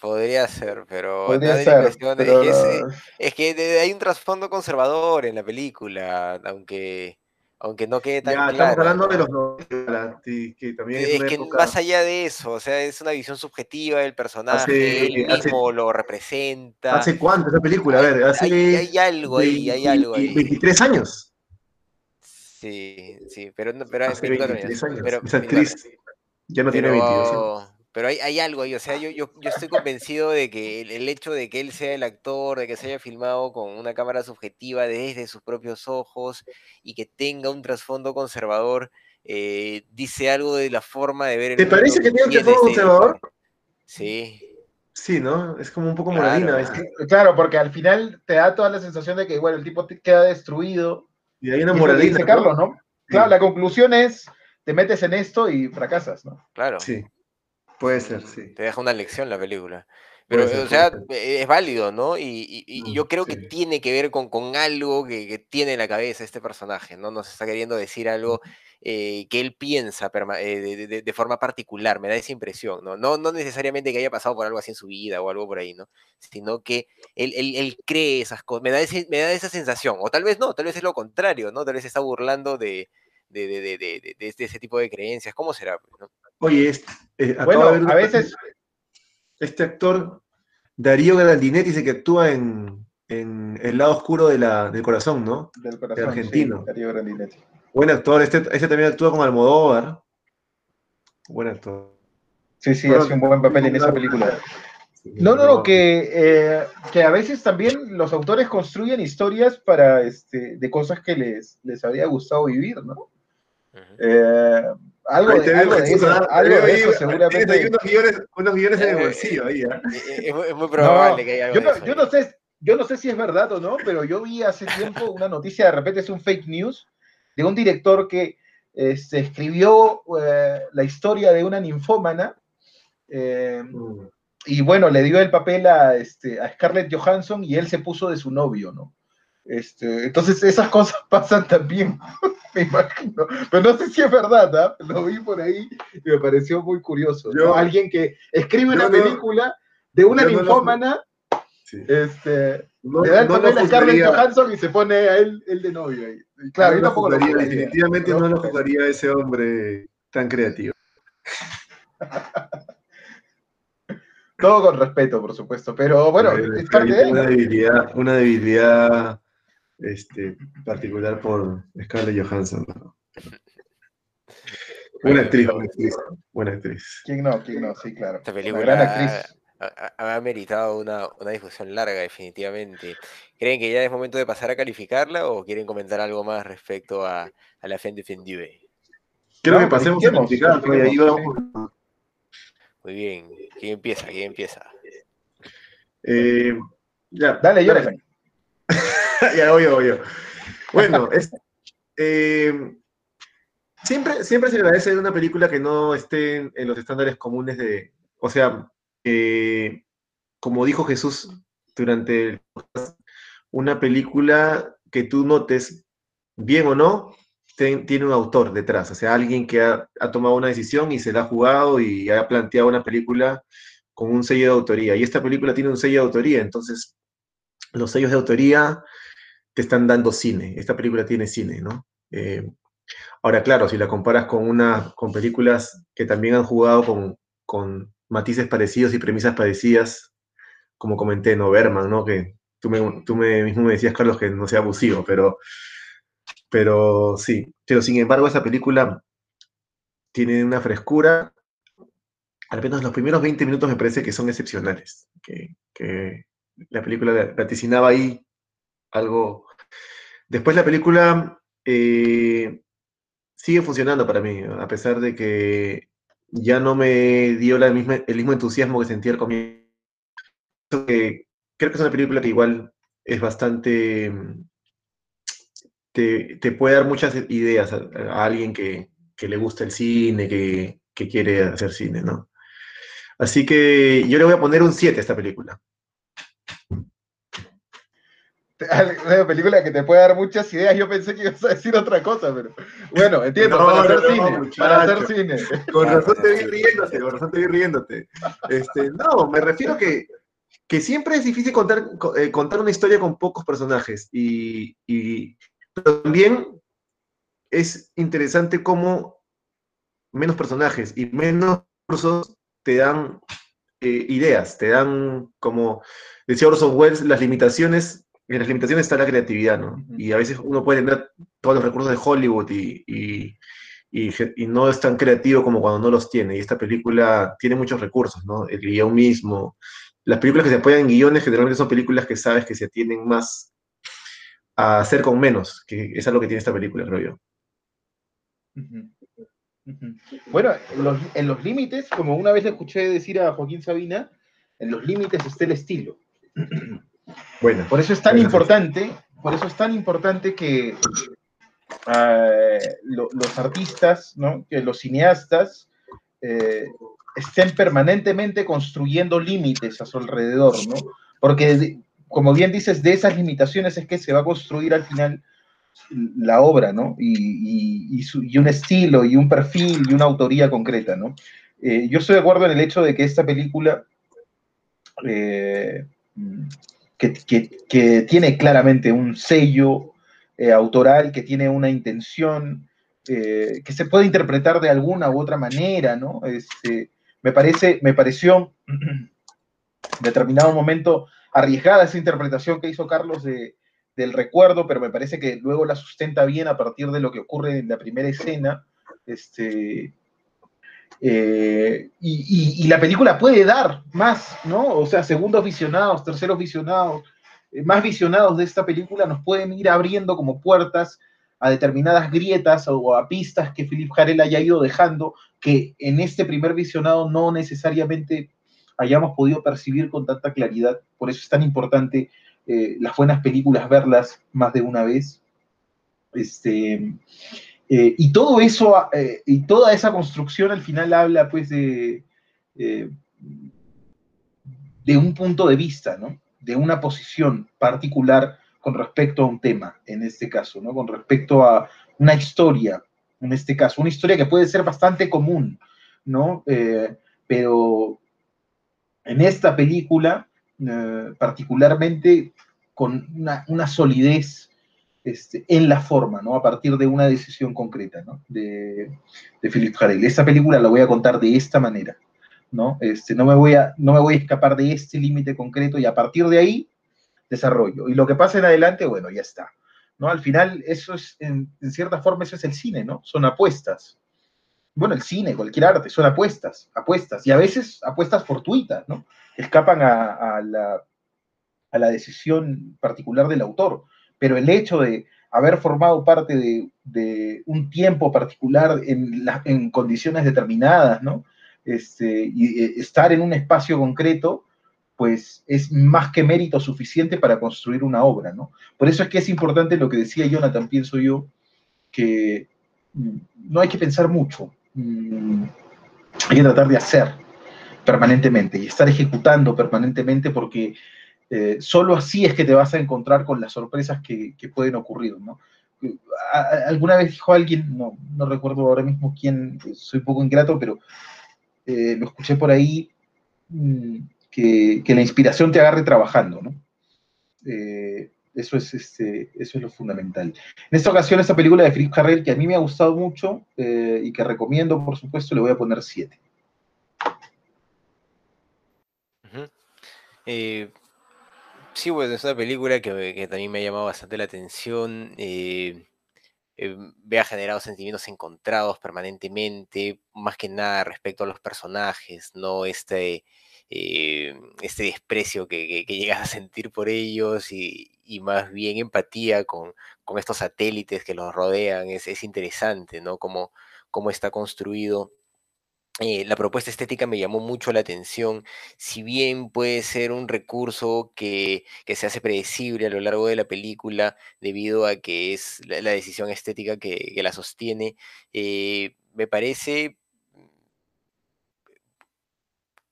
Podría ser, pero Podría ser, pero es, no- es que hay un trasfondo conservador en la película, aunque, aunque no quede tan Ya, claro. estamos hablando de los 90, sí, que también es, Es una que época... más allá de eso, o sea, es una visión subjetiva del personaje, Hace- él hace- mismo lo representa. ¿Hace cuánto esa película? A ver, hace... hay, hay algo ahí, hay 20 algo ahí. 23 años. Sí, sí, pero, pero Hace 24 23 años. Pero, Esa 24. actriz ya no tiene 22 años. Pero, hay, hay algo ahí, o sea, yo, yo, yo estoy convencido de que el, el hecho de que él sea el actor, de que se haya filmado con una cámara subjetiva desde sus propios ojos y que tenga un trasfondo conservador, eh, dice algo de la forma de ver el ¿Te mundo parece que tiene un trasfondo conservador? Sí, Sí, ¿no? Es como un poco Claro. moralina. es que- Claro, porque al final te da toda la sensación de que, bueno, el tipo queda destruido. y hay una Y es lo que moralina. dice ¿no? Carlos, ¿no? Claro, la conclusión es, te metes en esto y fracasas, ¿no? claro. Sí, puede ser, sí. Te deja una lección la película. Pero, ser, o sea, eh, es válido, ¿no? Y, y- y Mm, yo creo que sí. tiene que ver con, con algo que, que tiene en la cabeza este personaje, ¿no? Nos está queriendo decir algo eh, que él piensa eh, de, de- de forma particular, me da esa impresión, ¿no? ¿no? No necesariamente que haya pasado por algo así en su vida o algo por ahí, ¿no? Sino que él, él- él cree esas cosas, me da, ese- me da esa sensación, o tal vez no, tal vez es lo contrario, ¿no? Tal vez está burlando de, de, de, de, de- de- de ese tipo de creencias, ¿cómo será? pues, no? Oye, es- eh, Bueno, de ver una a veces, Este actor, Darío Grandinetti, dice que actúa en, en El lado oscuro de la, del corazón, ¿no? del corazón, argentino. sí, Darío Grandinetti. Buen actor. Este, este también actúa con Almodóvar. Buen actor. Sí, sí, Bueno, hace un buen papel en esa película. No, no, no, que, eh, que a veces también los autores construyen historias para, este, de cosas que les, les habría gustado vivir, ¿no? Eh, algo de, algo eso, seguramente. unos guiones, unos guiones en el Eh, bolsillo ahí, ¿ah? Eh, eh, Es, muy- es muy probable No, que haya algo yo, de eso yo no sé, yo no sé si es verdad o no, pero yo vi hace tiempo una noticia, de repente es un fake news, de un director que eh, se escribió eh, la historia de una ninfómana eh, Mm. y bueno, le dio el papel a, este, a Scarlett Johansson y él se puso de su novio, ¿no? Este, entonces esas cosas *laughs* pasan también, *laughs* me imagino. Pero no sé si es verdad, ¿ah? Lo vi por ahí y me pareció muy curioso. ¿no? Yo- Alguien que escribe una no- película de una no ninfómana, Sí. este, No, le da el no lo papel a Scarlett Johansson y se pone a él, él de novio ahí. Y Claro, no yo tampoco lo juzgaría, definitivamente ¿no? no lo jugaría ese hombre tan creativo. *laughs* Todo con respeto, por supuesto, pero bueno, es parte de él. una ¿no? debilidad, una debilidad este, particular por Scarlett Johansson. ¿no? Buena actriz, buena actriz, buena actriz. ¿Quién no? ¿Quién no? Sí, claro. Esta película gran ha, actriz. ha- ha- ha meritado una, una discusión larga, definitivamente. ¿Creen que ya es momento de pasar a calificarla o quieren comentar algo más respecto a, a la Fin Defendive? Quiero No, que pasemos a ¿no? y ahí vamos. Muy bien. ¿Quién empieza? ¿Quién empieza? Eh, ya, Dale, Jonathan. *laughs* ya voy yo. Bueno, es, eh, siempre, siempre se agradece de una película que no esté en, los estándares comunes de, o sea, como dijo Jesús durante el una película que tú notes, bien o no, tiene un autor detrás, o sea, alguien que ha, ha tomado una decisión y se la ha jugado y ha planteado una película con un sello de autoría. Y esta película tiene un sello de autoría, entonces los sellos de autoría te están dando cine. Esta película tiene cine, ¿no? Eh, ahora, claro, si la comparas con, una, con películas que también han jugado con, con matices parecidos y premisas parecidas, como comenté, no Berman, ¿no? Que tú, me, tú me, mismo me decías, Carlos, que no sea abusivo, pero, pero sí. Pero sin embargo, esa película tiene una frescura al menos los primeros 20 minutos me parece que son excepcionales, que, la película vaticinaba ahí algo. Después la película eh, sigue funcionando para mí, a pesar de que ya no me dio la misma, el mismo entusiasmo que sentí al comienzo. creo que es una película que igual es bastante... Te, puede dar muchas ideas a, alguien que, le gusta el cine, que, que quiere hacer cine, ¿no? Así que yo le voy a poner un 7 a esta película. *laughs* Una película que te puede dar muchas ideas. Yo pensé que ibas a decir otra cosa, pero bueno, entiendo, para, hacer cine, para hacer cine. Con razón te vi riéndote, con razón te vi riéndote. Este, no, me refiero que, que siempre es difícil contar, eh, contar una historia con pocos personajes. Y, y también es interesante cómo menos personajes y menos recursos te dan eh, ideas, te dan, como decía Orson Welles, las limitaciones, en las limitaciones está la creatividad, ¿no? Y a veces uno puede tener todos los recursos de Hollywood y, y, no es tan creativo como cuando no los tiene. Y esta película tiene muchos recursos, ¿no? El guion mismo. Las películas que se apoyan en guiones generalmente son películas que sabes que se atienden más a hacer con menos, que es algo que tiene esta película, creo yo. Bueno, en los, límites, como una vez le escuché decir a Joaquín Sabina, en los límites está el estilo. Bueno, por eso es tan importante, por eso es tan importante que eh, los artistas, que los cineastas eh, estén permanentemente construyendo límites a su alrededor, ¿no? Porque, como bien dices, de esas limitaciones es que se va a construir al final la obra, ¿no? Y, un estilo, y un perfil, y una autoría concreta, ¿no? Eh, yo estoy de acuerdo en el hecho de que esta película, eh, que, tiene claramente un sello eh, autoral, que tiene una intención, que se puede interpretar de alguna u otra manera, ¿no? Este, me, parece, me pareció en *clears throat* determinado momento arriesgada esa interpretación que hizo Carlos de, del recuerdo, pero me parece que luego la sustenta bien a partir de lo que ocurre en la primera escena. Este, eh, y, la película puede dar más, ¿no? O sea, segundos visionados, terceros visionados, eh, más visionados de esta película nos pueden ir abriendo como puertas a determinadas grietas o a pistas que Philip Jarel haya ido dejando, que en este primer visionado no necesariamente hayamos podido percibir con tanta claridad. Por eso es tan importante eh, las buenas películas, verlas más de una vez. Este, eh, y todo eso, eh, y toda esa construcción al final habla pues de, de un punto de vista, ¿no? De una posición particular con respecto a un tema, en este caso, ¿no? Con respecto a una historia, en este caso, una historia que puede ser bastante común, ¿no? pero en esta película eh, particularmente con una, solidez este, en la forma, ¿no? A partir de una decisión concreta, ¿no? De, de Philip Harrell. Esta película la voy a contar de esta manera, ¿no? Este, no, me voy a, no me voy a escapar de este límite concreto y a partir de ahí desarrollo. Y lo que pasa en adelante, bueno, ya está. ¿no? Al final, eso es, en, cierta forma, eso es el cine, ¿no? Son apuestas. Bueno, el cine, cualquier arte, son apuestas, apuestas. Y a veces apuestas fortuitas, ¿no? escapan a, la, decisión particular del autor, pero el hecho de haber formado parte de, un tiempo particular en, condiciones determinadas, ¿no? Este, y eh, estar en un espacio concreto, pues es más que mérito suficiente para construir una obra, ¿no? Por eso es que es importante lo que decía Jonathan, pienso yo, que mm, no hay que pensar mucho, mm, hay que tratar de hacer, permanentemente y estar ejecutando permanentemente porque eh, solo así es que te vas a encontrar con las sorpresas que, pueden ocurrir, ¿no? alguna vez dijo alguien, no, no recuerdo ahora mismo quién, soy poco ingrato, pero eh, lo escuché por ahí, mm, que, la inspiración te agarre trabajando, ¿no? Eh, eso, es, este, eso es lo fundamental. En esta ocasión, esta película de Chris Carrell, que a mí me ha gustado mucho y que recomiendo, por supuesto, le voy a poner 7. Sí, pues es una película que, también me ha llamado bastante la atención. Eh, ve ha generado sentimientos encontrados permanentemente, más que nada respecto a los personajes, ¿no? Este, eh, este desprecio que, llegas a sentir por ellos y, más bien empatía con, estos satélites que los rodean, es, es interesante, ¿no? Cómo, cómo está construido eh, la propuesta estética me llamó mucho la atención, si bien puede ser un recurso que, se hace predecible a lo largo de la película debido a que es la, decisión estética que, la sostiene, eh, me parece,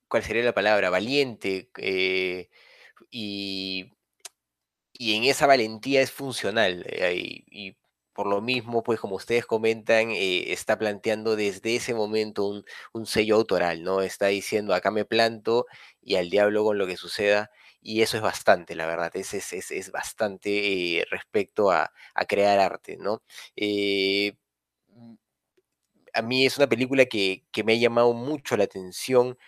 ¿cuál sería la palabra? Valiente eh, y, en esa valentía es funcional y por lo mismo, pues como ustedes comentan, eh, está planteando desde ese momento un, sello autoral, ¿no? Está diciendo, acá me planto y al diablo con lo que suceda, y eso es bastante, la verdad, es, es, bastante eh, respecto a, crear arte, ¿no? Eh, mm, a mí es una película que, me ha llamado mucho la atención,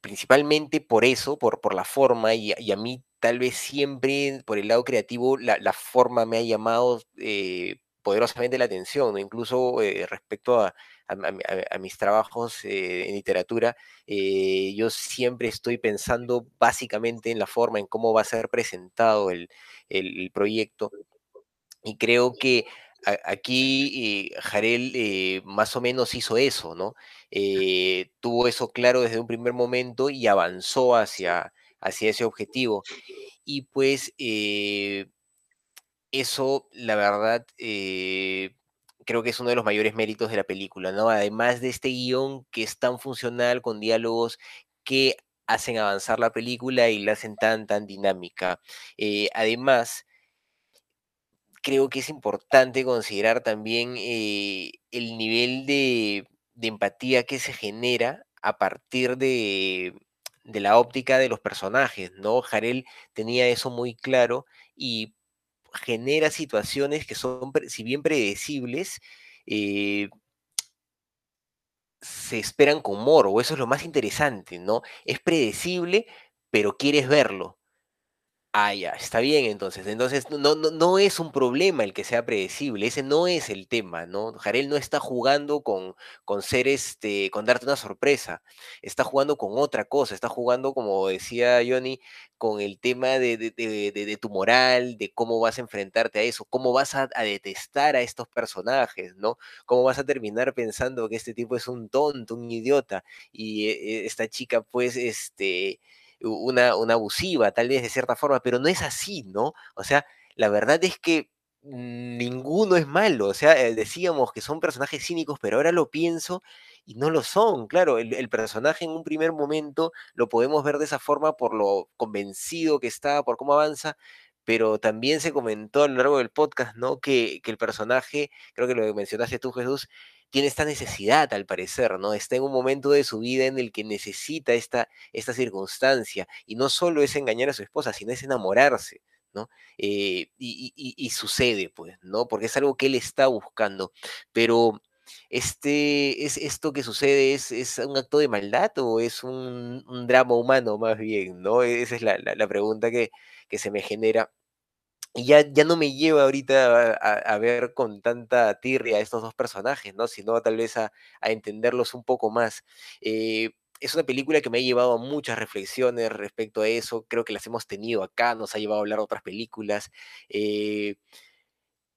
principalmente por eso, por, por la forma, y, a mí tal vez siempre por el lado creativo la, forma me ha llamado poderosamente la atención, incluso eh, respecto a, mis trabajos eh, en literatura, eh, yo siempre estoy pensando básicamente en la forma, en cómo va a ser presentado el, proyecto. Y creo que aquí Jarel más o menos hizo eso, ¿no? tuvo eso claro desde un primer momento y avanzó hacia, hacia ese objetivo. Y pues eso, la verdad, eh, creo que es uno de los mayores méritos de la película, ¿no? Además de este guion que es tan funcional con diálogos que hacen avanzar la película y la hacen tan, tan dinámica. Eh, además, creo que es importante considerar también eh, el nivel de, empatía que se genera a partir de, de la óptica de los personajes, ¿no? Jarel tenía eso muy claro y genera situaciones que son, si bien predecibles, eh, se esperan con morbo, eso es lo más interesante, ¿no? Es predecible, pero quieres verlo. Ah, ya, está bien entonces. Entonces no, no, no es un problema el que sea predecible, ese no es el tema, ¿no? Jarel no está jugando con, con ser este, con darte una sorpresa, está jugando con otra cosa, está jugando, como decía Johnny, con el tema de, de, tu moral, de cómo vas a enfrentarte a eso, cómo vas a, a, detestar a estos personajes, ¿no? Cómo vas a terminar pensando que este tipo es un tonto, un idiota, y eh, esta chica, pues, este una, una abusiva, tal vez de cierta forma, pero no es así, ¿no? O sea, la verdad es que ninguno es malo, o sea, eh, decíamos que son personajes cínicos, pero ahora lo pienso y no lo son, claro, el, personaje en un primer momento lo podemos ver de esa forma por lo convencido que está, por cómo avanza, pero también se comentó a lo largo del podcast, ¿no? Que, que el personaje, creo que lo mencionaste tú, Jesús, tiene esta necesidad, al parecer, ¿no? Está en un momento de su vida en el que necesita esta, esta circunstancia. Y no solo es engañar a su esposa, sino es enamorarse, ¿no? Eh, y, sucede, pues, ¿no? Porque es algo que él está buscando. Pero este, es, esto que sucede es, es un acto de maldad o es un, drama humano más bien, ¿no? Esa es la, pregunta que, que se me genera ya, ya no me lleva ahorita a, ver con tanta tirria a estos dos personajes, ¿no? Sino tal vez a, entenderlos un poco más. Eh, es una película que me ha llevado a muchas reflexiones respecto a eso. Creo que las hemos tenido acá, nos ha llevado a hablar de otras películas. Eh,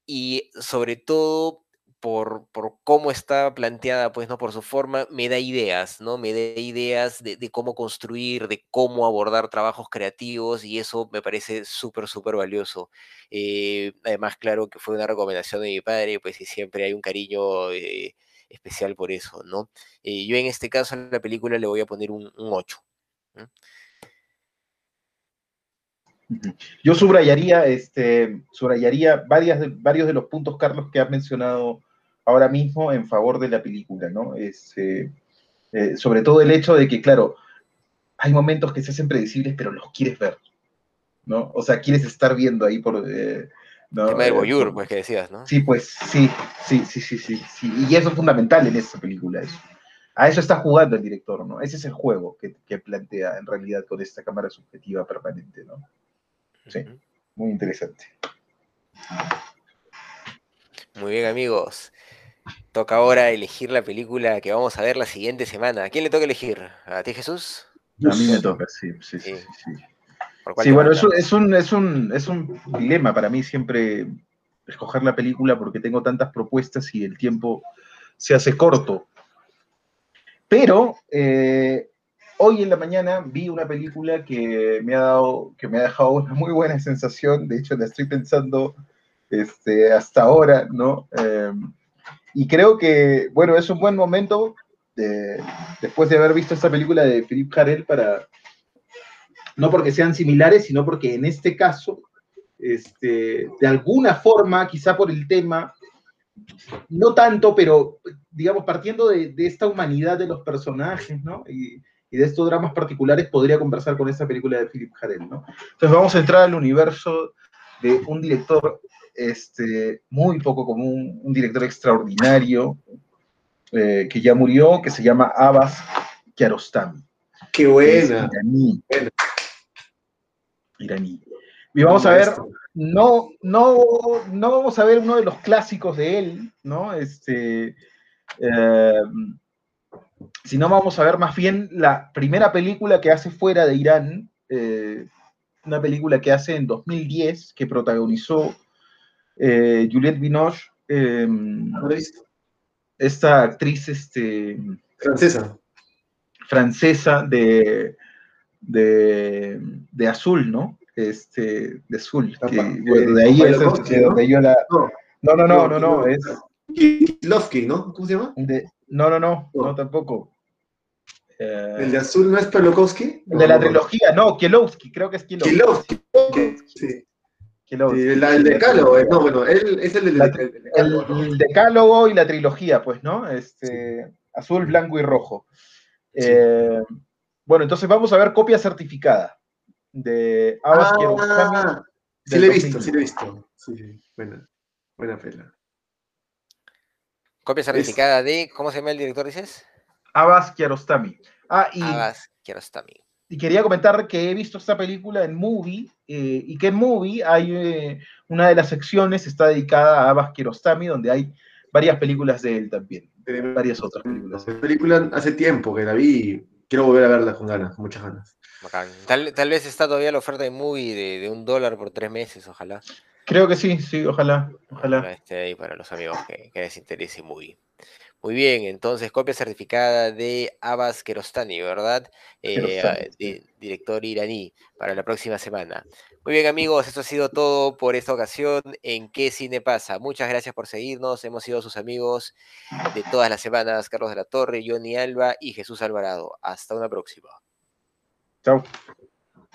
y sobre todo por, cómo está planteada, pues, ¿no? Por su forma, me da ideas, ¿no? Me da ideas de, cómo construir, de cómo abordar trabajos creativos y eso me parece súper, súper valioso. Eh, además, claro que fue una recomendación de mi padre, pues, y siempre hay un cariño eh, especial por eso, ¿no? Eh, yo en este caso a la película le voy a poner un, 8. Yo subrayaría, este, subrayaría varias varios de los puntos, Carlos, que has mencionado ahora mismo en favor de la película, ¿no? Es, eh, eh, sobre todo el hecho de que, claro, hay momentos que se hacen predecibles, pero los quieres ver, ¿no? O sea, quieres estar viendo ahí por... Eh, ¿no? El tema del voyur, pues, que decías, ¿no? Sí, pues, sí, sí, sí, sí, sí, sí. Y eso es fundamental en esta película, eso. A eso está jugando el director, ¿no? Ese es el juego que, que plantea en realidad con esta cámara subjetiva permanente, ¿no? Sí, muy interesante. Muy bien, amigos. Toca ahora elegir la película que vamos a ver la siguiente semana. ¿A quién le toca elegir? ¿A ti, Jesús? A mí me toca, sí, sí, sí. Sí, sí bueno, es un, es, un, es un dilema para mí siempre escoger la película porque tengo tantas propuestas y el tiempo se hace corto. Pero eh, hoy en la mañana vi una película que me ha dado, que me ha dejado una muy buena sensación. De hecho, la estoy pensando este, hasta ahora, ¿no? Em, y creo que, bueno, es un buen momento después de haber visto esta película de Philippe Jarel para, no porque sean similares, sino porque en este caso, este, de alguna forma, quizá por el tema, no tanto, pero digamos, partiendo de, esta humanidad de los personajes, ¿no? Y, de estos dramas particulares, podría conversar con esta película de Philip Jarel, ¿no? Entonces vamos a entrar al universo de un director este, muy poco común, un director extraordinario, eh, que ya murió, que se llama Abbas Kiarostami. ¡Qué buena! Iraní. iraní. Y vamos a ver, no, no, no vamos a ver uno de los clásicos de él, ¿no? Este, eh, sino vamos a ver más bien la primera película que hace fuera de Irán, eh, una película que hace en 2010, que protagonizó eh, Juliette Binoche, em, esta actriz este, francesa. Francesa de, de, Azul, ¿no? Este, de Azul. de ahí es donde yo la. No, no, no, no, no, es. Lovsky, ¿no? ¿Cómo se llama? no, no, no, no, tampoco. ¿El de azul no es Pelokowski? El de la trilogía, no, Kielowski, creo que es Kielowski. Kielowski, sí el decálogo, no, bueno, él es el, del el, decálogo y la trilogía, pues, ¿no? Este, Azul, blanco y rojo. Eh, bueno, entonces vamos a ver copia certificada de Abbas ah, Sí, le he visto, sí, le he visto. Sí, buena, buena pela. Copia certificada de, ¿cómo se llama el director, dices? Abbas Kiarostami. Ah, y, Abbas Kiarostami. Y quería comentar que he visto esta película en Movie eh, y que en Movie hay eh, una de las secciones está dedicada a Abbas Kiarostami, donde hay varias películas de él también, varias otras películas. La película hace tiempo que la vi, quiero volver a verla con ganas, con muchas ganas. Tal, tal vez está todavía la oferta de Movie de, un dólar por tres meses, ojalá. Creo que sí, sí, ojalá, ojalá. Esté ahí para los amigos que, que les interese Movie. Muy bien, entonces copia certificada de Abbas Kerostani, ¿verdad? Eh, director iraní, para la próxima semana. Muy bien, amigos, esto ha sido todo por esta ocasión en ¿Qué cine pasa? Muchas gracias por seguirnos. Hemos sido sus amigos de todas las semanas, Carlos de la Torre, Johnny Alba y Jesús Alvarado. Hasta una próxima. Chao.